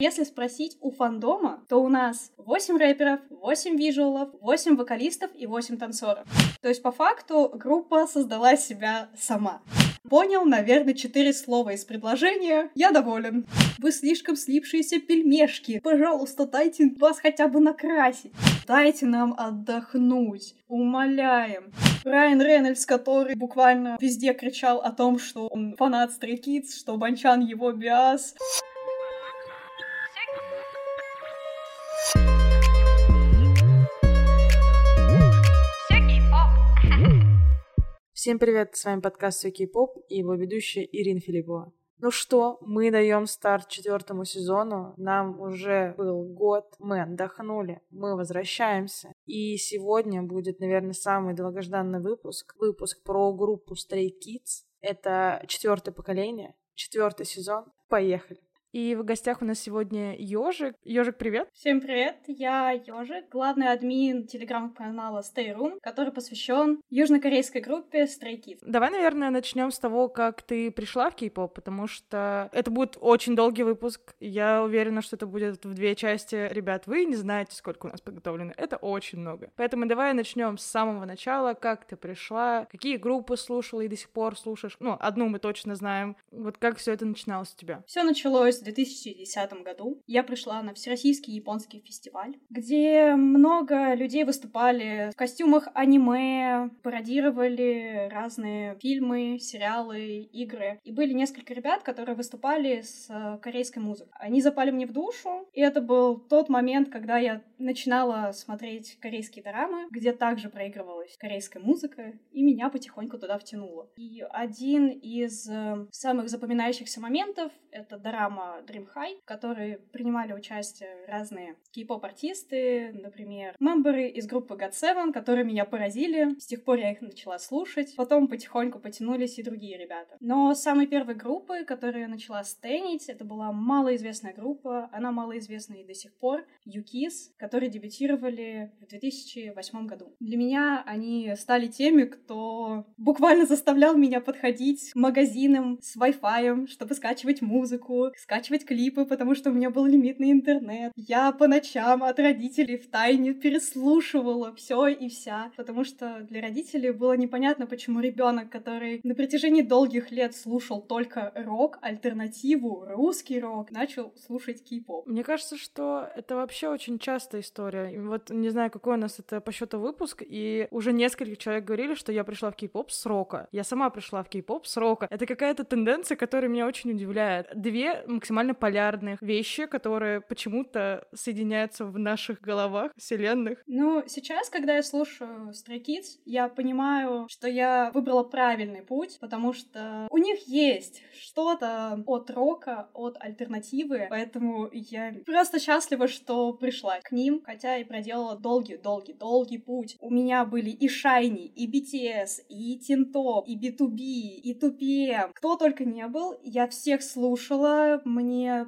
Если спросить у фандома, то у нас 8 рэперов, 8 визуалов, 8 вокалистов и 8 танцоров. То есть, по факту, группа создала себя сама. Понял, наверное, четыре слова из предложения. Я доволен. Вы слишком слипшиеся пельмешки. Пожалуйста, дайте вас хотя бы накрасить. Дайте нам отдохнуть. Умоляем. Райан Рейнольдс, который буквально везде кричал о том, что он фанат Stray что Банчан его биас. Всем привет, с вами подкаст «Все поп и его ведущая Ирина Филиппова. Ну что, мы даем старт четвертому сезону. Нам уже был год, мы отдохнули, мы возвращаемся. И сегодня будет, наверное, самый долгожданный выпуск. Выпуск про группу Stray Kids. Это четвертое поколение, четвертый сезон. Поехали! И в гостях у нас сегодня Ёжик. Ёжик, привет! Всем привет! Я Ёжик, главный админ телеграм-канала Stay Room, который посвящен южнокорейской группе Stray Kids. Давай, наверное, начнем с того, как ты пришла в кей-поп, потому что это будет очень долгий выпуск. Я уверена, что это будет в две части. Ребят, вы не знаете, сколько у нас подготовлено. Это очень много. Поэтому давай начнем с самого начала. Как ты пришла? Какие группы слушала и до сих пор слушаешь? Ну, одну мы точно знаем. Вот как все это начиналось у тебя? Все началось в 2010 году. Я пришла на Всероссийский японский фестиваль, где много людей выступали в костюмах аниме, пародировали разные фильмы, сериалы, игры. И были несколько ребят, которые выступали с э, корейской музыкой. Они запали мне в душу, и это был тот момент, когда я начинала смотреть корейские драмы, где также проигрывалась корейская музыка, и меня потихоньку туда втянуло. И один из э, самых запоминающихся моментов — это драма Dream High, в которой принимали участие разные кей-поп-артисты, например, мемберы из группы GOT7, которые меня поразили. С тех пор я их начала слушать. Потом потихоньку потянулись и другие ребята. Но самой первой группы, которую я начала стенить, это была малоизвестная группа. Она малоизвестна и до сих пор. Юкис, которые дебютировали в 2008 году. Для меня они стали теми, кто буквально заставлял меня подходить к магазинам с Wi-Fi, чтобы скачивать музыку, скачивать скачивать клипы, потому что у меня был лимитный интернет. Я по ночам от родителей в тайне переслушивала все и вся, потому что для родителей было непонятно, почему ребенок, который на протяжении долгих лет слушал только рок, альтернативу, русский рок, начал слушать кей-поп. Мне кажется, что это вообще очень частая история. И вот не знаю, какой у нас это по счету выпуск, и уже несколько человек говорили, что я пришла в кей-поп с рока. Я сама пришла в кей-поп с рока. Это какая-то тенденция, которая меня очень удивляет. Две максимально максимально полярных вещи, которые почему-то соединяются в наших головах, вселенных. Ну, сейчас, когда я слушаю Stray Kids, я понимаю, что я выбрала правильный путь, потому что у них есть что-то от рока, от альтернативы, поэтому я просто счастлива, что пришла к ним, хотя и проделала долгий-долгий-долгий путь. У меня были и Shiny, и BTS, и Тинтоп, и B2B, и 2PM. Кто только не был, я всех слушала, мне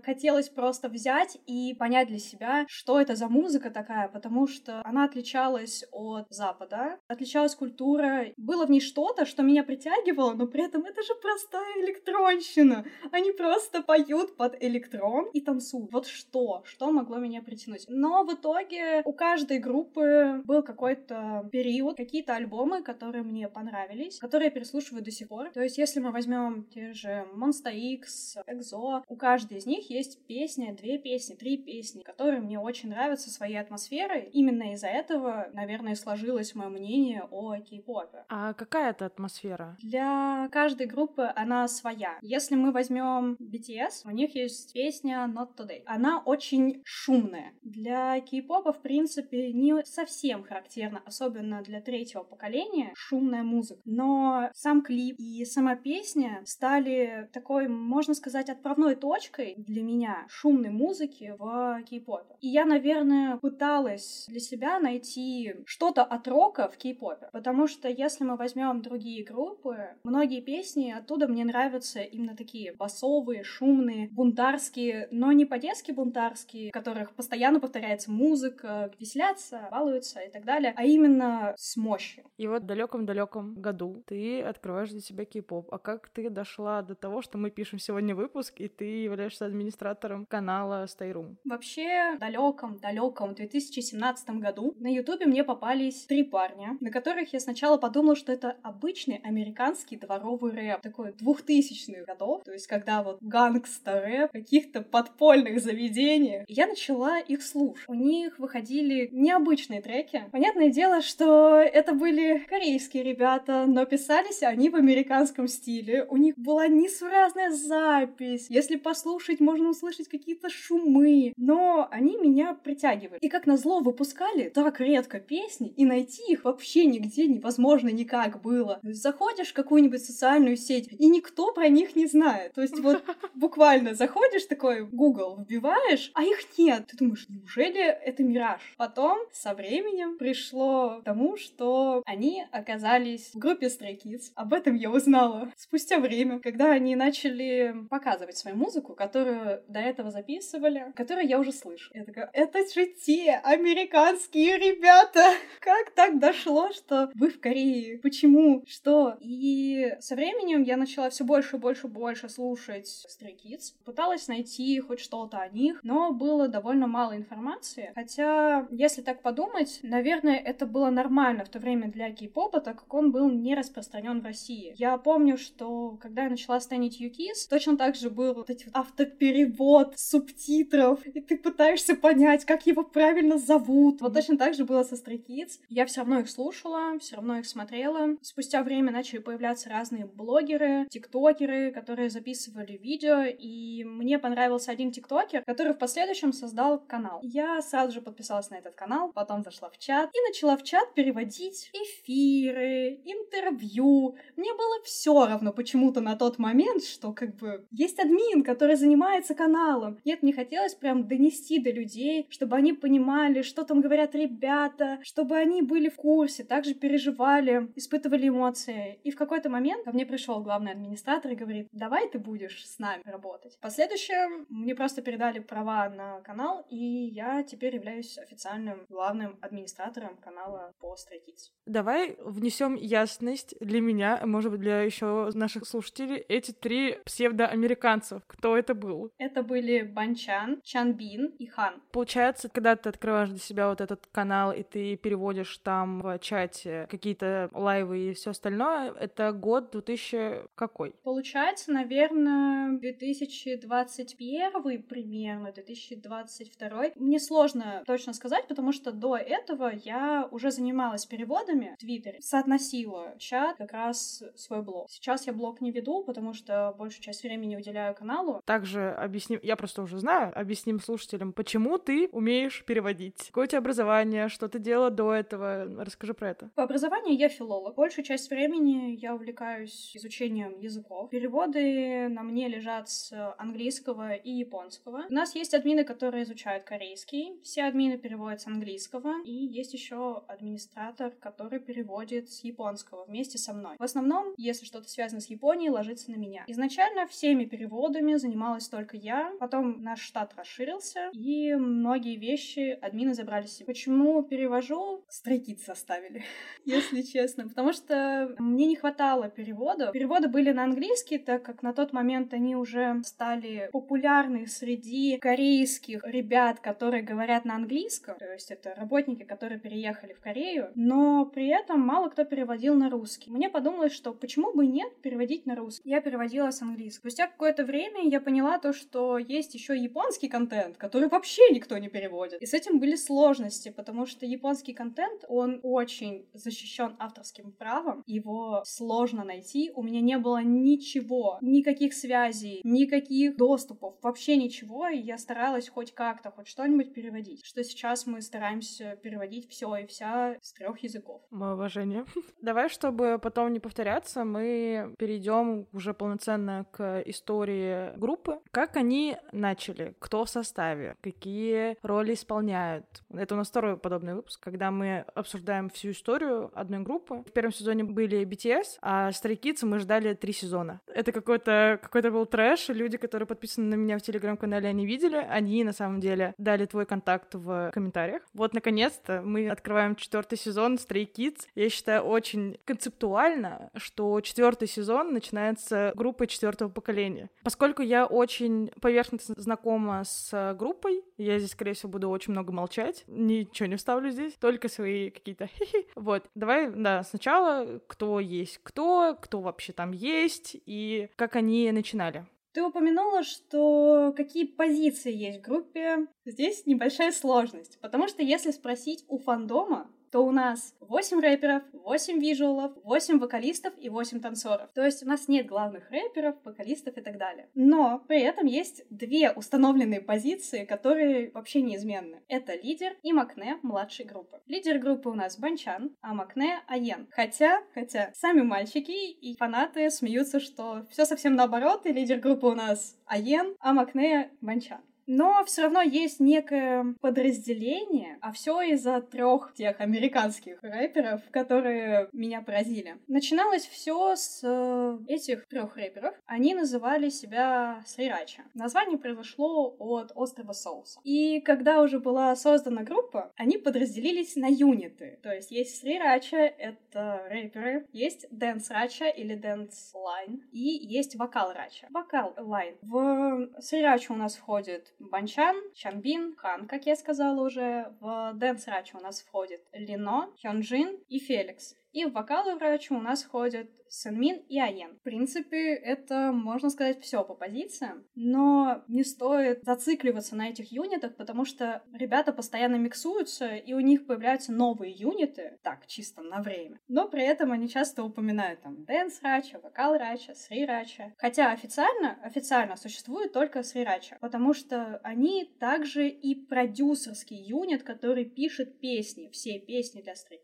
хотелось просто взять и понять для себя, что это за музыка такая, потому что она отличалась от Запада, отличалась культура, было в ней что-то, что меня притягивало, но при этом это же простая электронщина. Они просто поют под электрон и танцуют. Вот что? Что могло меня притянуть? Но в итоге у каждой группы был какой-то период, какие-то альбомы, которые мне понравились, которые я переслушиваю до сих пор. То есть, если мы возьмем те же Monster X, EXO, у каждой каждой из них есть песня, две песни, три песни, которые мне очень нравятся своей атмосферой. Именно из-за этого, наверное, сложилось мое мнение о кей-попе. А какая это атмосфера? Для каждой группы она своя. Если мы возьмем BTS, у них есть песня Not Today. Она очень шумная. Для кей-попа, в принципе, не совсем характерна, особенно для третьего поколения, шумная музыка. Но сам клип и сама песня стали такой, можно сказать, отправной точкой точкой для меня шумной музыки в кей-попе. И я, наверное, пыталась для себя найти что-то от рока в кей-попе, потому что если мы возьмем другие группы, многие песни оттуда мне нравятся именно такие басовые, шумные, бунтарские, но не по-детски бунтарские, в которых постоянно повторяется музыка, веселятся, балуются и так далее, а именно с мощью. И вот в далеком-далеком году ты открываешь для себя кей-поп. А как ты дошла до того, что мы пишем сегодня выпуск, и ты являешься администратором канала Stay Room. Вообще, в далеком-далеком 2017 году на Ютубе мне попались три парня, на которых я сначала подумала, что это обычный американский дворовый рэп, такой двухтысячных годов, то есть когда вот гангстер-рэп каких-то подпольных заведениях. И я начала их слушать. У них выходили необычные треки. Понятное дело, что это были корейские ребята, но писались они в американском стиле. У них была несуразная запись. Если послушать, можно услышать какие-то шумы. Но они меня притягивали. И как назло выпускали так редко песни, и найти их вообще нигде невозможно никак было. Заходишь в какую-нибудь социальную сеть, и никто про них не знает. То есть вот буквально заходишь такой, Google вбиваешь, а их нет. Ты думаешь, неужели это мираж? Потом со временем пришло к тому, что они оказались в группе Stray Kids. Об этом я узнала спустя время, когда они начали показывать свою музыку, которую до этого записывали, которую я уже слышу. Я такая, это же те американские ребята! Как так дошло, что вы в Корее? Почему? Что? И со временем я начала все больше и больше и больше слушать Stray Kids. Пыталась найти хоть что-то о них, но было довольно мало информации. Хотя, если так подумать, наверное, это было нормально в то время для кей-попа, так как он был не распространен в России. Я помню, что когда я начала станить Юкис, точно так же был вот эти вот автоперевод субтитров, и ты пытаешься понять, как его правильно зовут. Вот точно так же было со Stray Kids. Я все равно их слушала, все равно их смотрела. Спустя время начали появляться разные блогеры, тиктокеры, которые записывали видео, и мне понравился один тиктокер, который в последующем создал канал. Я сразу же подписалась на этот канал, потом зашла в чат и начала в чат переводить эфиры, интервью. Мне было все равно почему-то на тот момент, что как бы есть админ, который занимается каналом. Нет, мне хотелось прям донести до людей, чтобы они понимали, что там говорят ребята, чтобы они были в курсе, также переживали, испытывали эмоции. И в какой-то момент ко мне пришел главный администратор и говорит, давай ты будешь с нами работать. В последующем мне просто передали права на канал, и я теперь являюсь официальным главным администратором канала по Kids. Давай внесем ясность для меня, может быть, для еще наших слушателей, эти три псевдоамериканцев. Кто это был? Это были Банчан, Чанбин и Хан. Получается, когда ты открываешь для себя вот этот канал, и ты переводишь там в чате какие-то лайвы и все остальное, это год 2000 какой? Получается, наверное, 2021 примерно, 2022. Мне сложно точно сказать, потому что до этого я уже занималась переводами в Твиттере, соотносила чат как раз свой блог. Сейчас я блог не веду, потому что большую часть времени уделяю каналу. Также объясним, я просто уже знаю, объясним слушателям, почему ты умеешь переводить. Какое у тебя образование, что ты делала до этого, расскажи про это. По образованию я филолог. Большую часть времени я увлекаюсь изучением языков. Переводы на мне лежат с английского и японского. У нас есть админы, которые изучают корейский. Все админы переводят с английского. И есть еще администратор, который переводит с японского вместе со мной. В основном, если что-то связано с Японией, ложится на меня. Изначально всеми переводами занималась только я. Потом наш штат расширился, и многие вещи админы забрали себе. Почему перевожу? Страйкит составили, если честно. Потому что мне не хватало переводов. Переводы были на английский, так как на тот момент они уже стали популярны среди корейских ребят, которые говорят на английском. То есть это работники, которые переехали в Корею. Но при этом мало кто переводил на русский. Мне подумалось, что почему бы нет переводить на русский. Я переводила с английского. Спустя какое-то время я поняла то, что есть еще японский контент, который вообще никто не переводит. И с этим были сложности, потому что японский контент, он очень защищен авторским правом. Его сложно найти. У меня не было ничего, никаких связей, никаких доступов, вообще ничего. И я старалась хоть как-то, хоть что-нибудь переводить. Что сейчас мы стараемся переводить все и вся с трех языков. Мое уважение. Давай, чтобы потом не повторяться, мы перейдем уже полноценно к истории группы. Как они начали? Кто в составе? Какие роли исполняют? Это у нас второй подобный выпуск, когда мы обсуждаем всю историю одной группы. В первом сезоне были BTS, а Stray Kids мы ждали три сезона. Это какой-то какой был трэш. Люди, которые подписаны на меня в телеграм-канале, они видели. Они, на самом деле, дали твой контакт в комментариях. Вот, наконец-то, мы открываем четвертый сезон Stray Kids. Я считаю, очень концептуально, что четвертый сезон начинается группой четвертого поколения. Поскольку я очень поверхностно знакома с группой. Я здесь, скорее всего, буду очень много молчать. Ничего не вставлю здесь, только свои какие-то Вот, давай, да, сначала, кто есть кто, кто вообще там есть и как они начинали. Ты упомянула, что какие позиции есть в группе. Здесь небольшая сложность, потому что если спросить у фандома, то у нас 8 рэперов, 8 визуалов, 8 вокалистов и 8 танцоров. То есть у нас нет главных рэперов, вокалистов и так далее. Но при этом есть две установленные позиции, которые вообще неизменны. Это лидер и Макне младшей группы. Лидер группы у нас Банчан, а Макне Аен. Хотя, хотя, сами мальчики и фанаты смеются, что все совсем наоборот, и лидер группы у нас Аен, а Макне Банчан. Но все равно есть некое подразделение, а все из-за трех тех американских рэперов, которые меня поразили. Начиналось все с э, этих трех рэперов. Они называли себя Срирача. Название произошло от острова Соуса. И когда уже была создана группа, они подразделились на юниты. То есть есть Срирача, это рэперы, есть Дэнс Рача или Dance Line, и есть Vocal Racha. Vocal Line. В 3RACHA у нас входит Банчан, Чанбин, Хан, как я сказала уже. В Dance Racha у нас входит Лино, Хёнджин и Феликс. И в Vocal Racha у нас входят Сынмин и Айен. В принципе, это, можно сказать, все по позициям, но не стоит зацикливаться на этих юнитах, потому что ребята постоянно миксуются, и у них появляются новые юниты, так, чисто на время. Но при этом они часто упоминают там Dance Racha, Vocal Racha, 3RACHA. Хотя официально, официально существует только 3RACHA, потому что они также и продюсерский юнит, который пишет песни, все песни для Stray.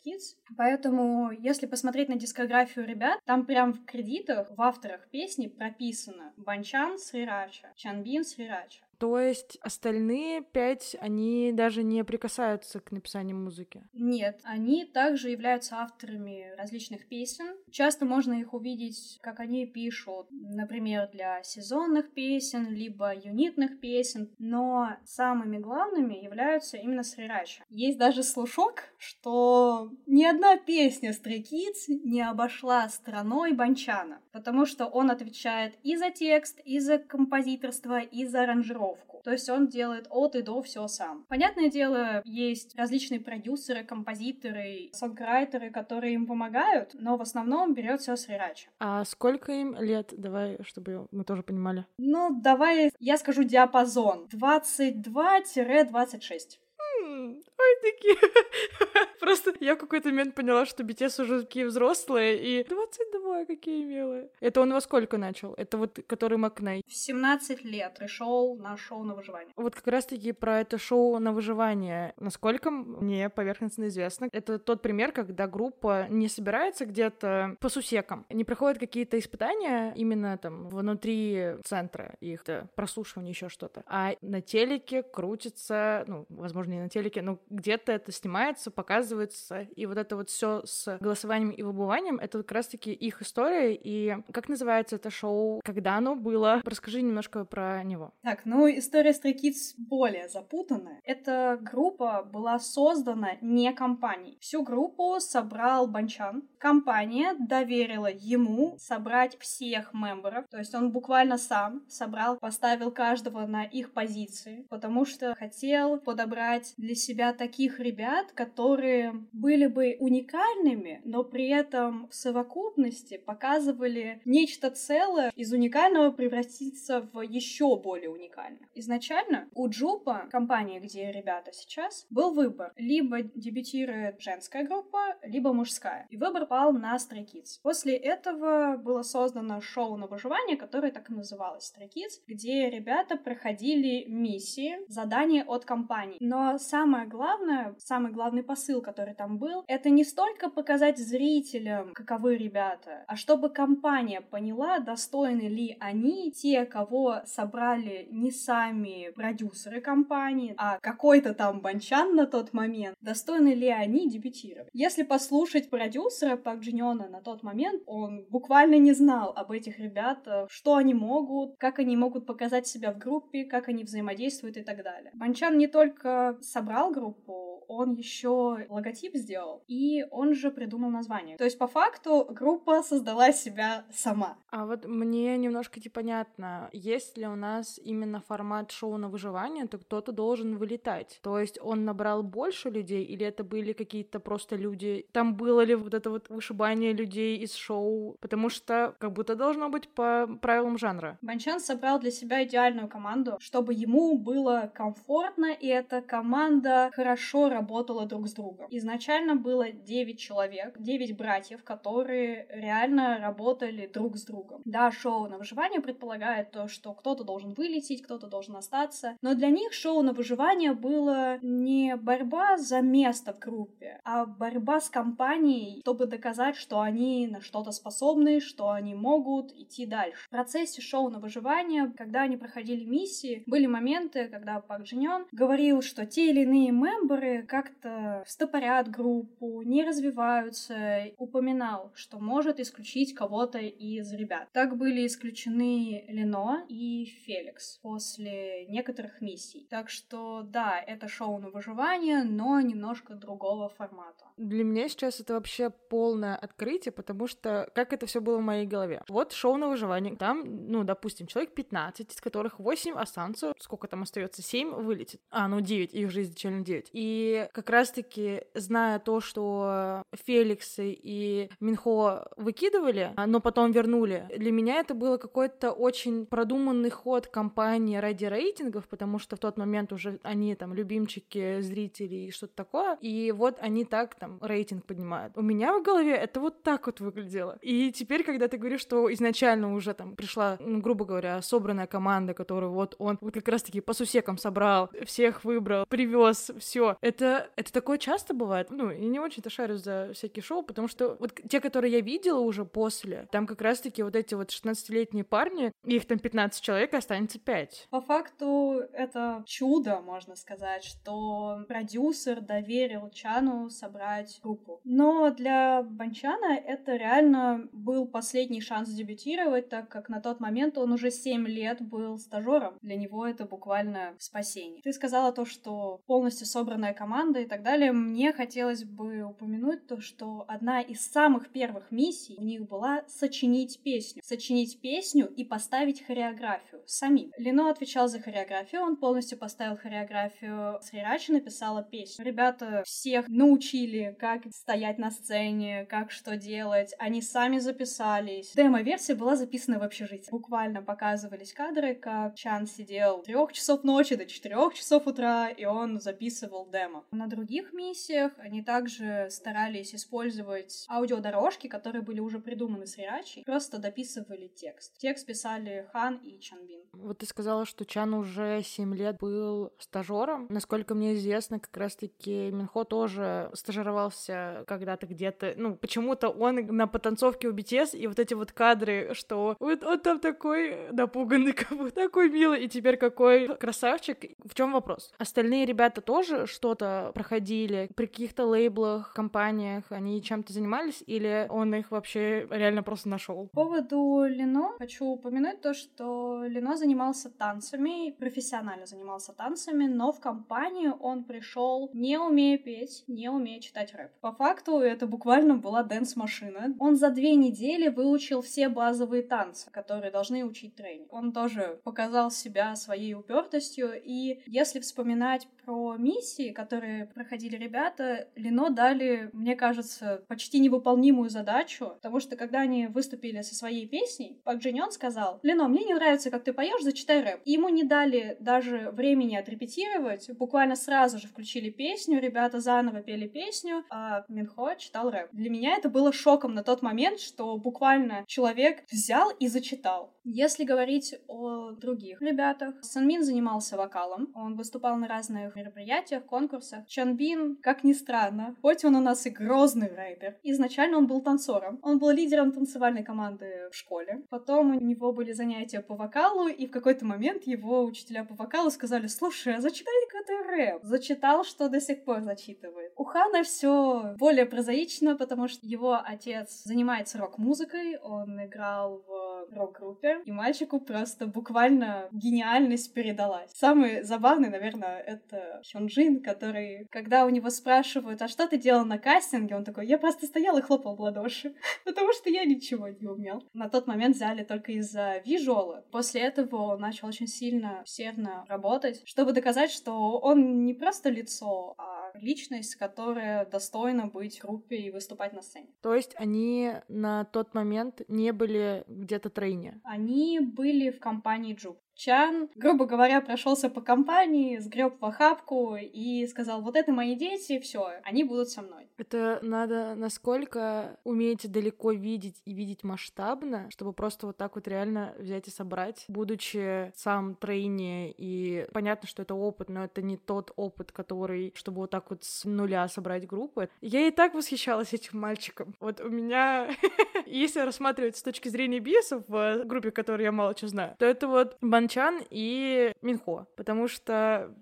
Поэтому если посмотреть на дискографию ребят, там прям в кредитах, в авторах песни прописано Банчан Срирача, Чанбин Срирача. То есть остальные пять, они даже не прикасаются к написанию музыки? Нет, они также являются авторами различных песен. Часто можно их увидеть, как они пишут, например, для сезонных песен, либо юнитных песен, но самыми главными являются именно Срирача. Есть даже слушок, что ни одна песня Kids не обошла страной Банчана, потому что он отвечает и за текст, и за композиторство, и за аранжировку. То есть он делает от и до все сам. Понятное дело, есть различные продюсеры, композиторы, сонграйтеры, которые им помогают, но в основном берет все с Рирача. А сколько им лет? Давай, чтобы мы тоже понимали. Ну, давай я скажу диапазон. 22-26. Ой, такие. Просто я в какой-то момент поняла, что BTS уже такие взрослые, и 22 какие милые. Это он во сколько начал? Это вот который Макней? В 17 лет пришел на шоу на выживание. Вот как раз-таки про это шоу на выживание. Насколько мне поверхностно известно, это тот пример, когда группа не собирается где-то по сусекам, не проходят какие-то испытания именно там внутри центра их прослушивания, еще что-то, а на телеке крутится, ну, возможно, не на телеке, но где-то это снимается, показывается, и вот это вот все с голосованием и выбыванием, это как раз-таки их история, и как называется это шоу, когда оно было? Расскажи немножко про него. Так, ну, история Kids более запутанная. Эта группа была создана не компанией. Всю группу собрал Банчан. Компания доверила ему собрать всех мемберов, то есть он буквально сам собрал, поставил каждого на их позиции, потому что хотел подобрать для себя таких ребят, которые были бы уникальными, но при этом в совокупности показывали нечто целое из уникального превратиться в еще более уникальное. Изначально у Джупа, компании, где ребята сейчас, был выбор. Либо дебютирует женская группа, либо мужская. И выбор пал на Stray Kids. После этого было создано шоу на выживание, которое так и называлось Stray Kids, где ребята проходили миссии, задания от компаний. Но самое главное, самый главный посыл, который там был, это не столько показать зрителям, каковы ребята, а чтобы компания поняла, достойны ли они те, кого собрали не сами продюсеры компании, а какой-то там банчан на тот момент, достойны ли они дебютировать. Если послушать продюсера Пак Джиньона на тот момент, он буквально не знал об этих ребятах, что они могут, как они могут показать себя в группе, как они взаимодействуют и так далее. Банчан не только собрал группу, он еще логотип сделал, и он же придумал название. То есть, по факту, группа создала себя сама. А вот мне немножко непонятно, есть ли у нас именно формат шоу на выживание, то кто-то должен вылетать. То есть он набрал больше людей, или это были какие-то просто люди? Там было ли вот это вот вышибание людей из шоу? Потому что как будто должно быть по правилам жанра. Банчан собрал для себя идеальную команду, чтобы ему было комфортно, и эта команда хорошо работала друг с другом. Изначально было 9 человек, 9 братьев, которые реально работали друг с другом. Да, шоу на выживание предполагает то, что кто-то должен вылететь, кто-то должен остаться, но для них шоу на выживание было не борьба за место в группе, а борьба с компанией, чтобы доказать, что они на что-то способны, что они могут идти дальше. В процессе шоу на выживание, когда они проходили миссии, были моменты, когда Пак Джиньон говорил, что те или иные мемберы как-то стопорят группу, не развиваются, упоминал, что может исключить кого-то из ребят. Так были исключены Лино и Феликс после некоторых миссий. Так что да, это шоу на выживание, но немножко другого формата. Для меня сейчас это вообще полное открытие, потому что как это все было в моей голове. Вот шоу на выживание. Там, ну, допустим, человек 15, из которых 8 останутся. Сколько там остается? 7 вылетит. А, ну, 9. Их же изначально 9. И как раз-таки, зная то, что Феликсы и Минхо выкидывали, а, но потом вернули, для меня это было какой-то очень продуманный ход компании ради рейтингов, потому что в тот момент уже они там любимчики зрителей и что-то такое. И вот они так там там рейтинг поднимают. У меня в голове это вот так вот выглядело. И теперь, когда ты говоришь, что изначально уже там пришла, ну, грубо говоря, собранная команда, которую вот он вот как раз-таки по сусекам собрал, всех выбрал, привез, все. Это, это такое часто бывает. Ну, и не очень-то шарю за всякие шоу, потому что вот те, которые я видела уже после, там как раз-таки вот эти вот 16-летние парни, их там 15 человек, останется 5. По факту это чудо, можно сказать, что продюсер доверил Чану собрать собрать группу. Но для Банчана это реально был последний шанс дебютировать, так как на тот момент он уже 7 лет был стажером. Для него это буквально спасение. Ты сказала то, что полностью собранная команда и так далее. Мне хотелось бы упомянуть то, что одна из самых первых миссий у них была сочинить песню. Сочинить песню и поставить хореографию самим. Лино отвечал за хореографию, он полностью поставил хореографию. Срирачи написала песню. Ребята всех научили как стоять на сцене, как что делать. Они сами записались. Демо-версия была записана в общежитии. Буквально показывались кадры, как Чан сидел трех часов ночи до четырех часов утра, и он записывал демо. На других миссиях они также старались использовать аудиодорожки, которые были уже придуманы с Рирачи, просто дописывали текст. Текст писали Хан и Чанбин. Вот ты сказала, что Чан уже 7 лет был стажером. Насколько мне известно, как раз-таки Минхо тоже стажировал тренировался когда-то где-то, ну, почему-то он на потанцовке у BTS, и вот эти вот кадры, что вот он там такой напуганный, как бы такой милый, и теперь какой красавчик. В чем вопрос? Остальные ребята тоже что-то проходили при каких-то лейблах, компаниях, они чем-то занимались, или он их вообще реально просто нашел? По поводу Лино хочу упомянуть то, что Лино занимался танцами, профессионально занимался танцами, но в компанию он пришел не умея петь, не умея читать читать рэп. По факту это буквально была дэнс-машина. Он за две недели выучил все базовые танцы, которые должны учить тренинг. Он тоже показал себя своей упертостью, и если вспоминать про миссии, которые проходили ребята, Лино дали, мне кажется, почти невыполнимую задачу, потому что когда они выступили со своей песней, Пак Джиньон сказал, Лино, мне не нравится, как ты поешь, зачитай рэп. И ему не дали даже времени отрепетировать, буквально сразу же включили песню, ребята заново пели песню, а Минхо читал рэп. Для меня это было шоком на тот момент, что буквально человек взял и зачитал. Если говорить о других ребятах, Санмин занимался вокалом, он выступал на разных мероприятиях, конкурсах. Чанбин, как ни странно, хоть он у нас и грозный рэпер, изначально он был танцором. Он был лидером танцевальной команды в школе. Потом у него были занятия по вокалу, и в какой-то момент его учителя по вокалу сказали, слушай, а зачитай-ка ты рэп. Зачитал, что до сих пор зачитывает. У Хана все более прозаично, потому что его отец занимается рок-музыкой, он играл в рок-группе, и мальчику просто буквально гениальность передалась. Самый забавный, наверное, это Хёнджин, который, когда у него спрашивают, а что ты делал на кастинге, он такой, я просто стоял и хлопал в ладоши, потому что я ничего не умел. На тот момент взяли только из-за визуала. После этого он начал очень сильно усердно работать, чтобы доказать, что он не просто лицо, а личность, которая достойна быть в группе и выступать на сцене. То есть они на тот момент не были где-то тройне? Они были в компании Джуп. Чан, грубо говоря, прошелся по компании, сгреб в охапку и сказал, вот это мои дети, все, они будут со мной. Это надо насколько уметь далеко видеть и видеть масштабно, чтобы просто вот так вот реально взять и собрать, будучи сам трейни, и понятно, что это опыт, но это не тот опыт, который, чтобы вот так вот с нуля собрать группы. Я и так восхищалась этим мальчиком. Вот у меня, если рассматривать с точки зрения бисов в группе, которую я мало что знаю, то это вот Бан Чан и Минхо, потому что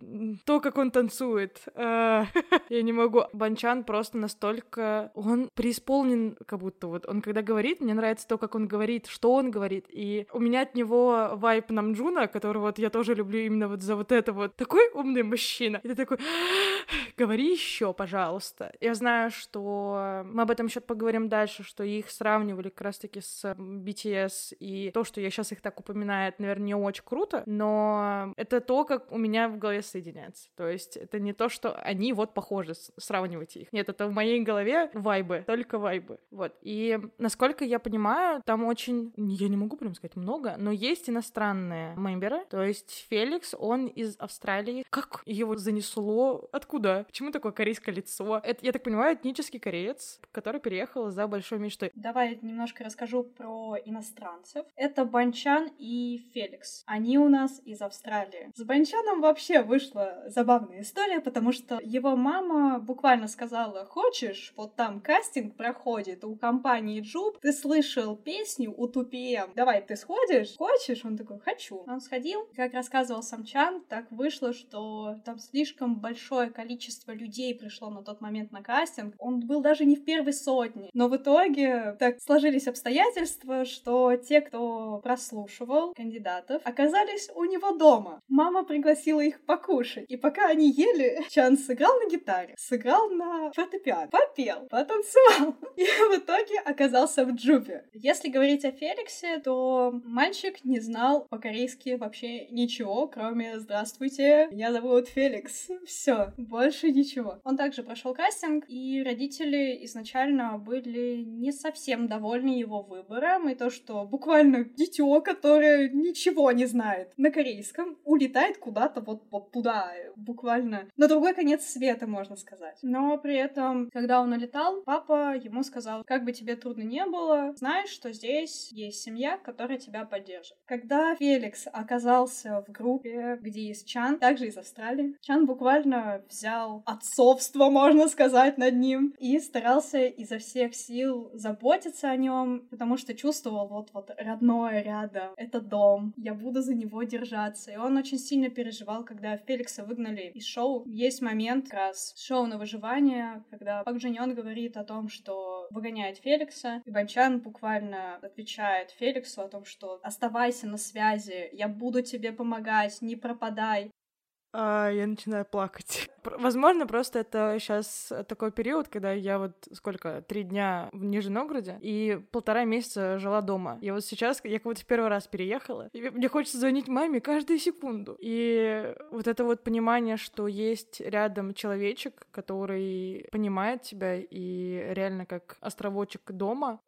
то, как он танцует, э, я не могу. Банчан просто настолько... Он преисполнен как будто вот. Он когда говорит, мне нравится то, как он говорит, что он говорит, и у меня от него вайп Намджуна, который вот я тоже люблю именно вот за вот это вот. Такой умный мужчина. И ты такой, говори еще, пожалуйста. Я знаю, что мы об этом еще поговорим дальше, что их сравнивали как раз-таки с BTS, и то, что я сейчас их так упоминаю, это, наверное, не очень круто, круто, но это то, как у меня в голове соединяется. То есть это не то, что они вот похожи, сравнивайте их. Нет, это в моей голове вайбы, только вайбы. Вот. И насколько я понимаю, там очень, я не могу прям сказать много, но есть иностранные мемберы. То есть Феликс, он из Австралии. Как его занесло? Откуда? Почему такое корейское лицо? Это, я так понимаю, этнический кореец, который переехал за большой мечтой. Давай немножко расскажу про иностранцев. Это Банчан и Феликс. Они они у нас из Австралии. С Банчаном вообще вышла забавная история, потому что его мама буквально сказала, хочешь, вот там кастинг проходит у компании Джуб, ты слышал песню у Тупием, давай ты сходишь? Хочешь? Он такой, хочу. Он сходил, как рассказывал сам Чан, так вышло, что там слишком большое количество людей пришло на тот момент на кастинг. Он был даже не в первой сотне. Но в итоге так сложились обстоятельства, что те, кто прослушивал кандидатов, оказались оказались у него дома. Мама пригласила их покушать. И пока они ели, Чан сыграл на гитаре, сыграл на фортепиано, попел, потанцевал. И в итоге оказался в джупе. Если говорить о Феликсе, то мальчик не знал по-корейски вообще ничего, кроме «Здравствуйте, меня зовут Феликс». Все, больше ничего. Он также прошел кастинг, и родители изначально были не совсем довольны его выбором, и то, что буквально дитё, которое ничего не знает, знает на корейском, улетает куда-то вот, вот туда, буквально на другой конец света, можно сказать. Но при этом, когда он улетал, папа ему сказал, как бы тебе трудно не было, знаешь, что здесь есть семья, которая тебя поддержит. Когда Феликс оказался в группе, где есть Чан, также из Австралии, Чан буквально взял отцовство, можно сказать, над ним и старался изо всех сил заботиться о нем, потому что чувствовал вот-вот родное рядом, это дом, я буду за него держаться. И он очень сильно переживал, когда Феликса выгнали из шоу. Есть момент как раз шоу на выживание, когда Пак Джиньон говорит о том, что выгоняет Феликса, и Банчан буквально отвечает Феликсу о том, что оставайся на связи, я буду тебе помогать, не пропадай а, я начинаю плакать. Возможно, просто это сейчас такой период, когда я вот сколько, три дня в Нижнем Новгороде и полтора месяца жила дома. И вот сейчас я как будто в первый раз переехала, и мне хочется звонить маме каждую секунду. И вот это вот понимание, что есть рядом человечек, который понимает тебя и реально как островочек дома,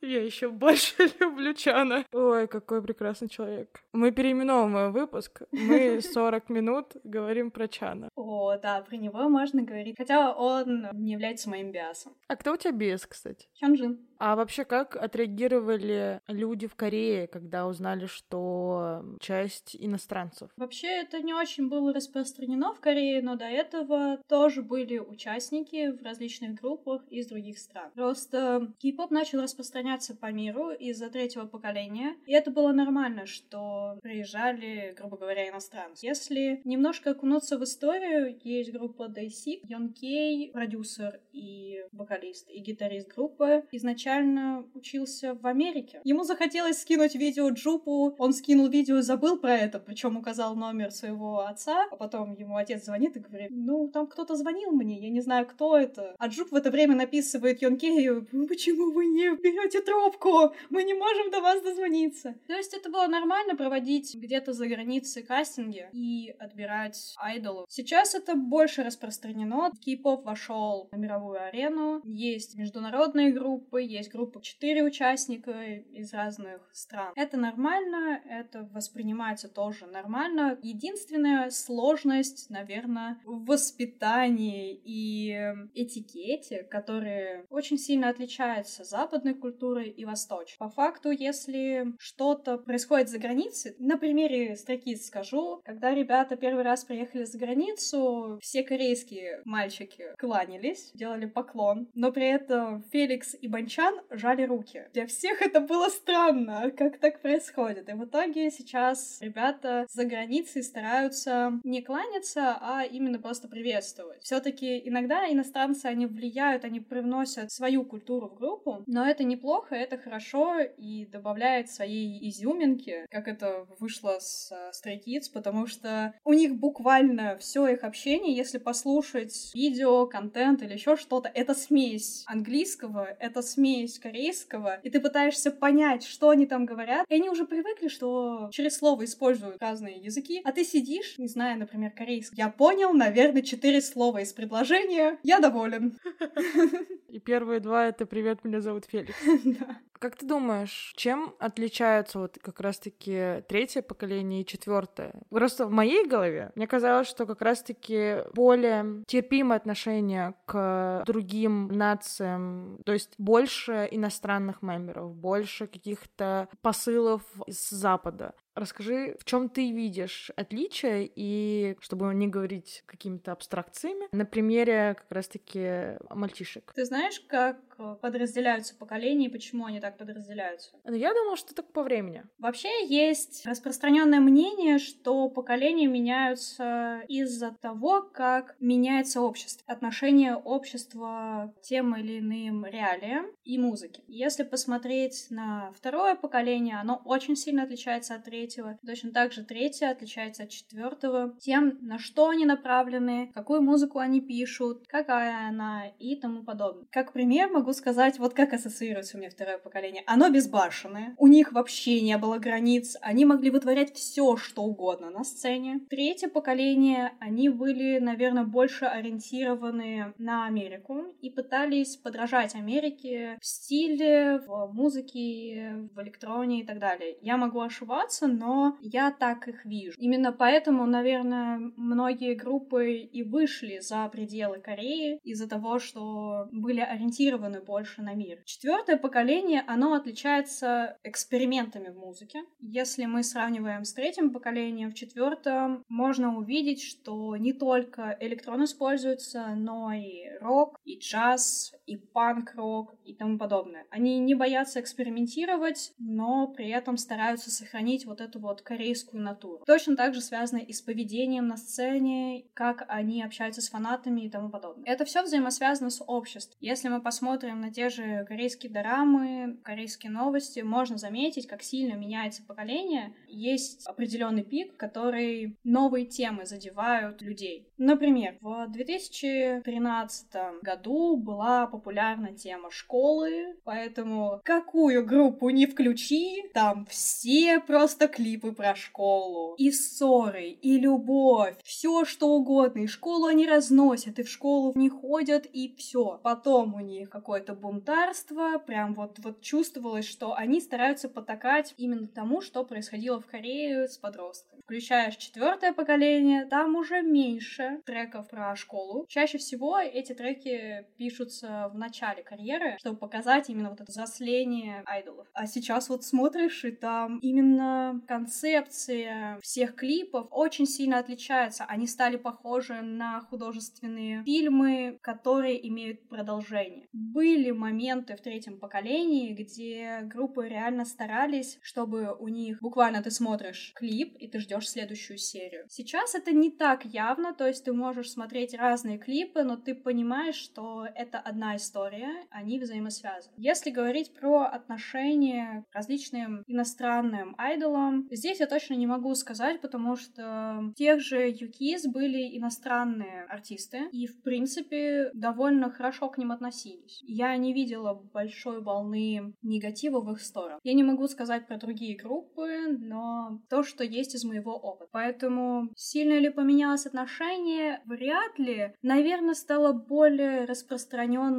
я еще больше люблю Чана. Ой, какой прекрасный человек. Мы переименовываем выпуск. Мы 40 минут говорим про Чана. О, да, про него можно говорить. Хотя он не является моим биасом. А кто у тебя биас, кстати? Хёнджин. А вообще, как отреагировали люди в Корее, когда узнали, что часть иностранцев? Вообще, это не очень было распространено в Корее, но до этого тоже были участники в различных группах из других стран. Просто кей-поп начал распространяться распространяться по миру из-за третьего поколения. И это было нормально, что приезжали, грубо говоря, иностранцы. Если немножко окунуться в историю, есть группа Day6, Йон Кей, продюсер и вокалист, и гитарист группы, изначально учился в Америке. Ему захотелось скинуть видео Джупу, он скинул видео и забыл про это, причем указал номер своего отца, а потом ему отец звонит и говорит, ну, там кто-то звонил мне, я не знаю, кто это. А Джуп в это время написывает Йонкею, почему вы не берете трубку? Мы не можем до вас дозвониться. То есть это было нормально проводить где-то за границей кастинги и отбирать айдолов. Сейчас это больше распространено. Кей-поп вошел на мировую арену. Есть международные группы, есть группы четыре участника из разных стран. Это нормально, это воспринимается тоже нормально. Единственная сложность, наверное, в воспитании и этикете, которые очень сильно отличаются западной культурой и восточной. По факту, если что-то происходит за границей, на примере строки скажу, когда ребята первый раз приехали за границу, все корейские мальчики кланялись, делали поклон, но при этом Феликс и Банчан жали руки. Для всех это было странно, как так происходит. И в итоге сейчас ребята за границей стараются не кланяться, а именно просто приветствовать. Все-таки иногда иностранцы, они влияют, они привносят свою культуру в группу, но это неплохо, это хорошо и добавляет своей изюминки, как это вышло с uh, Stray Kids, потому что у них буквально все их общение, если послушать видео, контент или еще что-то, это смесь английского, это смесь корейского, и ты пытаешься понять, что они там говорят, и они уже привыкли, что через слово используют разные языки, а ты сидишь, не зная, например, корейский. Я понял, наверное, четыре слова из предложения, я доволен. И первые два — это «Привет, меня зовут Феликс». Как ты думаешь, чем отличаются вот как раз-таки третье поколение и четвертое? Просто в моей голове мне казалось, что как раз-таки более терпимое отношение к другим нациям, то есть больше иностранных мемберов, больше каких-то посылов из Запада. Расскажи, в чем ты видишь отличия, и чтобы не говорить какими-то абстракциями, на примере как раз-таки мальчишек. Ты знаешь, как подразделяются поколения и почему они так подразделяются? Ну, я думала, что так по времени. Вообще есть распространенное мнение, что поколения меняются из-за того, как меняется общество, отношение общества к тем или иным реалиям и музыке. Если посмотреть на второе поколение, оно очень сильно отличается от третьего третьего. Точно так же третье отличается от четвертого тем, на что они направлены, какую музыку они пишут, какая она и тому подобное. Как пример могу сказать, вот как ассоциируется у меня второе поколение. Оно безбашенное, у них вообще не было границ, они могли вытворять все, что угодно на сцене. Третье поколение, они были, наверное, больше ориентированы на Америку и пытались подражать Америке в стиле, в музыке, в электроне и так далее. Я могу ошибаться, но я так их вижу. Именно поэтому, наверное, многие группы и вышли за пределы Кореи из-за того, что были ориентированы больше на мир. Четвертое поколение, оно отличается экспериментами в музыке. Если мы сравниваем с третьим поколением, в четвертом можно увидеть, что не только электрон используется, но и рок, и джаз, и панк-рок, и тому подобное. Они не боятся экспериментировать, но при этом стараются сохранить вот эту вот корейскую натуру. Точно так же связано и с поведением на сцене, как они общаются с фанатами и тому подобное. Это все взаимосвязано с обществом. Если мы посмотрим на те же корейские дорамы, корейские новости, можно заметить, как сильно меняется поколение. Есть определенный пик, который новые темы задевают людей. Например, в 2013 году была популярна тема школы, поэтому какую группу не включи, там все просто клипы про школу. И ссоры, и любовь, все что угодно. И школу они разносят, и в школу не ходят, и все. Потом у них какое-то бунтарство, прям вот, вот чувствовалось, что они стараются потакать именно тому, что происходило в Корее с подростками. Включаешь четвертое поколение, там уже меньше треков про школу. Чаще всего эти треки пишутся в начале карьеры, чтобы показать именно вот это взросление айдолов. А сейчас вот смотришь, и там именно концепция всех клипов очень сильно отличается. Они стали похожи на художественные фильмы, которые имеют продолжение. Были моменты в третьем поколении, где группы реально старались, чтобы у них буквально ты смотришь клип, и ты ждешь следующую серию. Сейчас это не так явно, то есть ты можешь смотреть разные клипы, но ты понимаешь, что это одна история, они взаимосвязаны. Если говорить про отношения к различным иностранным айдолам, здесь я точно не могу сказать, потому что тех же Юкис были иностранные артисты, и, в принципе, довольно хорошо к ним относились. Я не видела большой волны негатива в их сторону. Я не могу сказать про другие группы, но то, что есть из моего опыта. Поэтому сильно ли поменялось отношение? Вряд ли. Наверное, стало более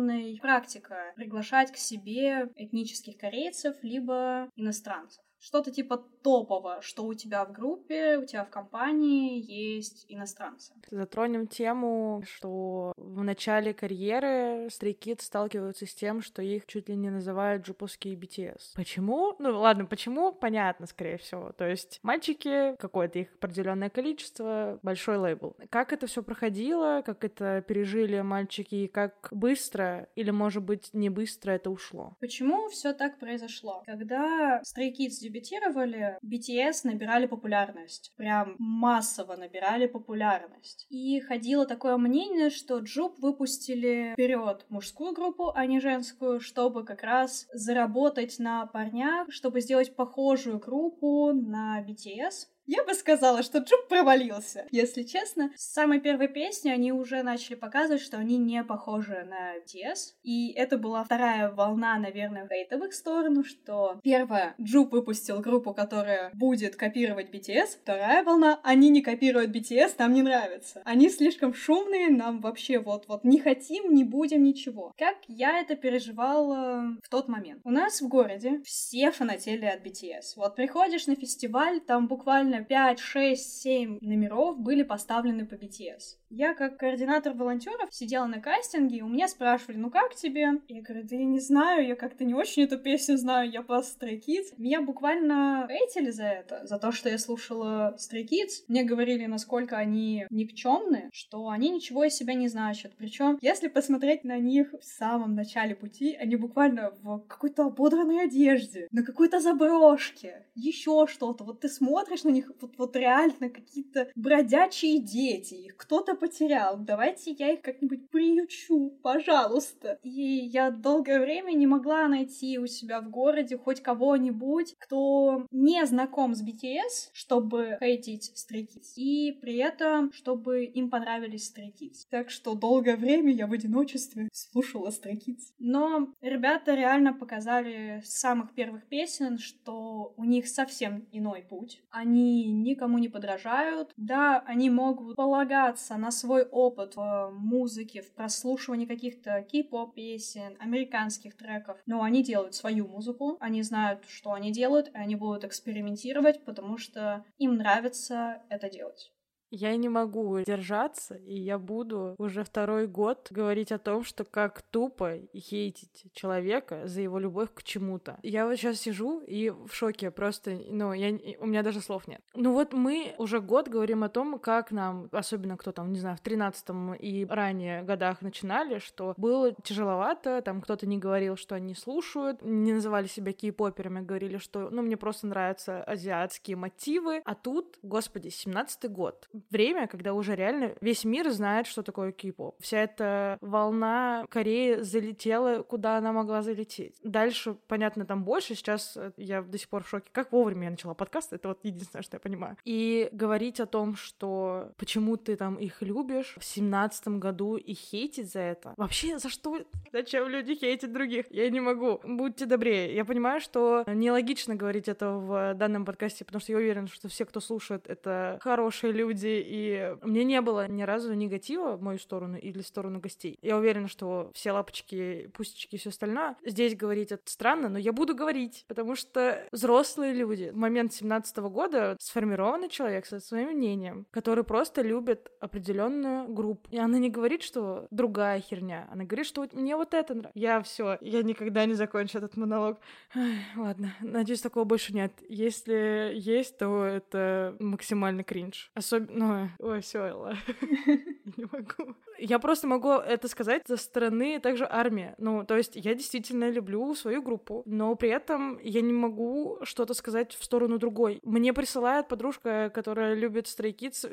распространенной практика приглашать к себе этнических корейцев либо иностранцев что-то типа топового, что у тебя в группе, у тебя в компании есть иностранцы. Затронем тему, что в начале карьеры Kids сталкиваются с тем, что их чуть ли не называют джупусские BTS. Почему? Ну ладно, почему? Понятно, скорее всего. То есть мальчики, какое-то их определенное количество, большой лейбл. Как это все проходило, как это пережили мальчики, и как быстро или, может быть, не быстро это ушло? Почему все так произошло? Когда Kids дебютировали, BTS набирали популярность. Прям массово набирали популярность. И ходило такое мнение, что Джуп выпустили вперед мужскую группу, а не женскую, чтобы как раз заработать на парнях, чтобы сделать похожую группу на BTS. Я бы сказала, что Джуп провалился. Если честно, с самой первой песни они уже начали показывать, что они не похожи на BTS. И это была вторая волна, наверное, в их сторону, что первая, Джуп выпустил группу, которая будет копировать BTS. Вторая волна, они не копируют BTS, нам не нравится. Они слишком шумные, нам вообще вот-вот не хотим, не будем ничего. Как я это переживала в тот момент? У нас в городе все фанатели от BTS. Вот приходишь на фестиваль, там буквально 5, 6, 7 номеров были поставлены по BTS. Я, как координатор волонтеров, сидела на кастинге, и у меня спрашивали, ну как тебе? Я говорю, да я не знаю, я как-то не очень эту песню знаю, я просто Stray Kids. Меня буквально хейтили за это, за то, что я слушала Stray Kids. Мне говорили, насколько они никчемны, что они ничего из себя не значат. Причем, если посмотреть на них в самом начале пути, они буквально в какой-то ободранной одежде, на какой-то заброшке, еще что-то. Вот ты смотришь на них, вот, вот реально какие-то бродячие дети, их кто-то потерял, давайте я их как-нибудь приючу, пожалуйста. И я долгое время не могла найти у себя в городе хоть кого-нибудь, кто не знаком с BTS, чтобы хейтить Kids, и при этом, чтобы им понравились Kids. Так что долгое время я в одиночестве слушала Kids. Но ребята реально показали с самых первых песен, что у них совсем иной путь. Они никому не подражают. Да, они могут полагаться на на свой опыт в музыке, в прослушивании каких-то кей-поп песен, американских треков. Но они делают свою музыку, они знают, что они делают, и они будут экспериментировать, потому что им нравится это делать. Я не могу держаться, и я буду уже второй год говорить о том, что как тупо хейтить человека за его любовь к чему-то. Я вот сейчас сижу и в шоке просто, ну, я, у меня даже слов нет. Ну вот мы уже год говорим о том, как нам, особенно кто там, не знаю, в тринадцатом и ранее годах начинали, что было тяжеловато, там кто-то не говорил, что они слушают, не называли себя кей-поперами, говорили, что, ну, мне просто нравятся азиатские мотивы, а тут, господи, семнадцатый год время, когда уже реально весь мир знает, что такое кей-поп. Вся эта волна Кореи залетела, куда она могла залететь. Дальше, понятно, там больше. Сейчас я до сих пор в шоке. Как вовремя я начала подкаст, это вот единственное, что я понимаю. И говорить о том, что почему ты там их любишь в семнадцатом году и хейтить за это. Вообще, за что? Зачем люди хейтят других? Я не могу. Будьте добрее. Я понимаю, что нелогично говорить это в данном подкасте, потому что я уверена, что все, кто слушает, это хорошие люди, люди, и мне не было ни разу негатива в мою сторону или в сторону гостей. Я уверена, что все лапочки, пустички и все остальное. Здесь говорить это странно, но я буду говорить, потому что взрослые люди в момент 17 -го года сформированный человек со своим мнением, который просто любит определенную группу. И она не говорит, что другая херня, она говорит, что мне вот это нравится. Я все, я никогда не закончу этот монолог. Ай, ладно, надеюсь, такого больше нет. Если есть, то это максимальный кринж. Особенно... Ой, все, Элла. Не могу. Я просто могу это сказать со стороны также армии. Ну, то есть я действительно люблю свою группу, но при этом я не могу что-то сказать в сторону другой. Мне присылает подружка, которая любит Stray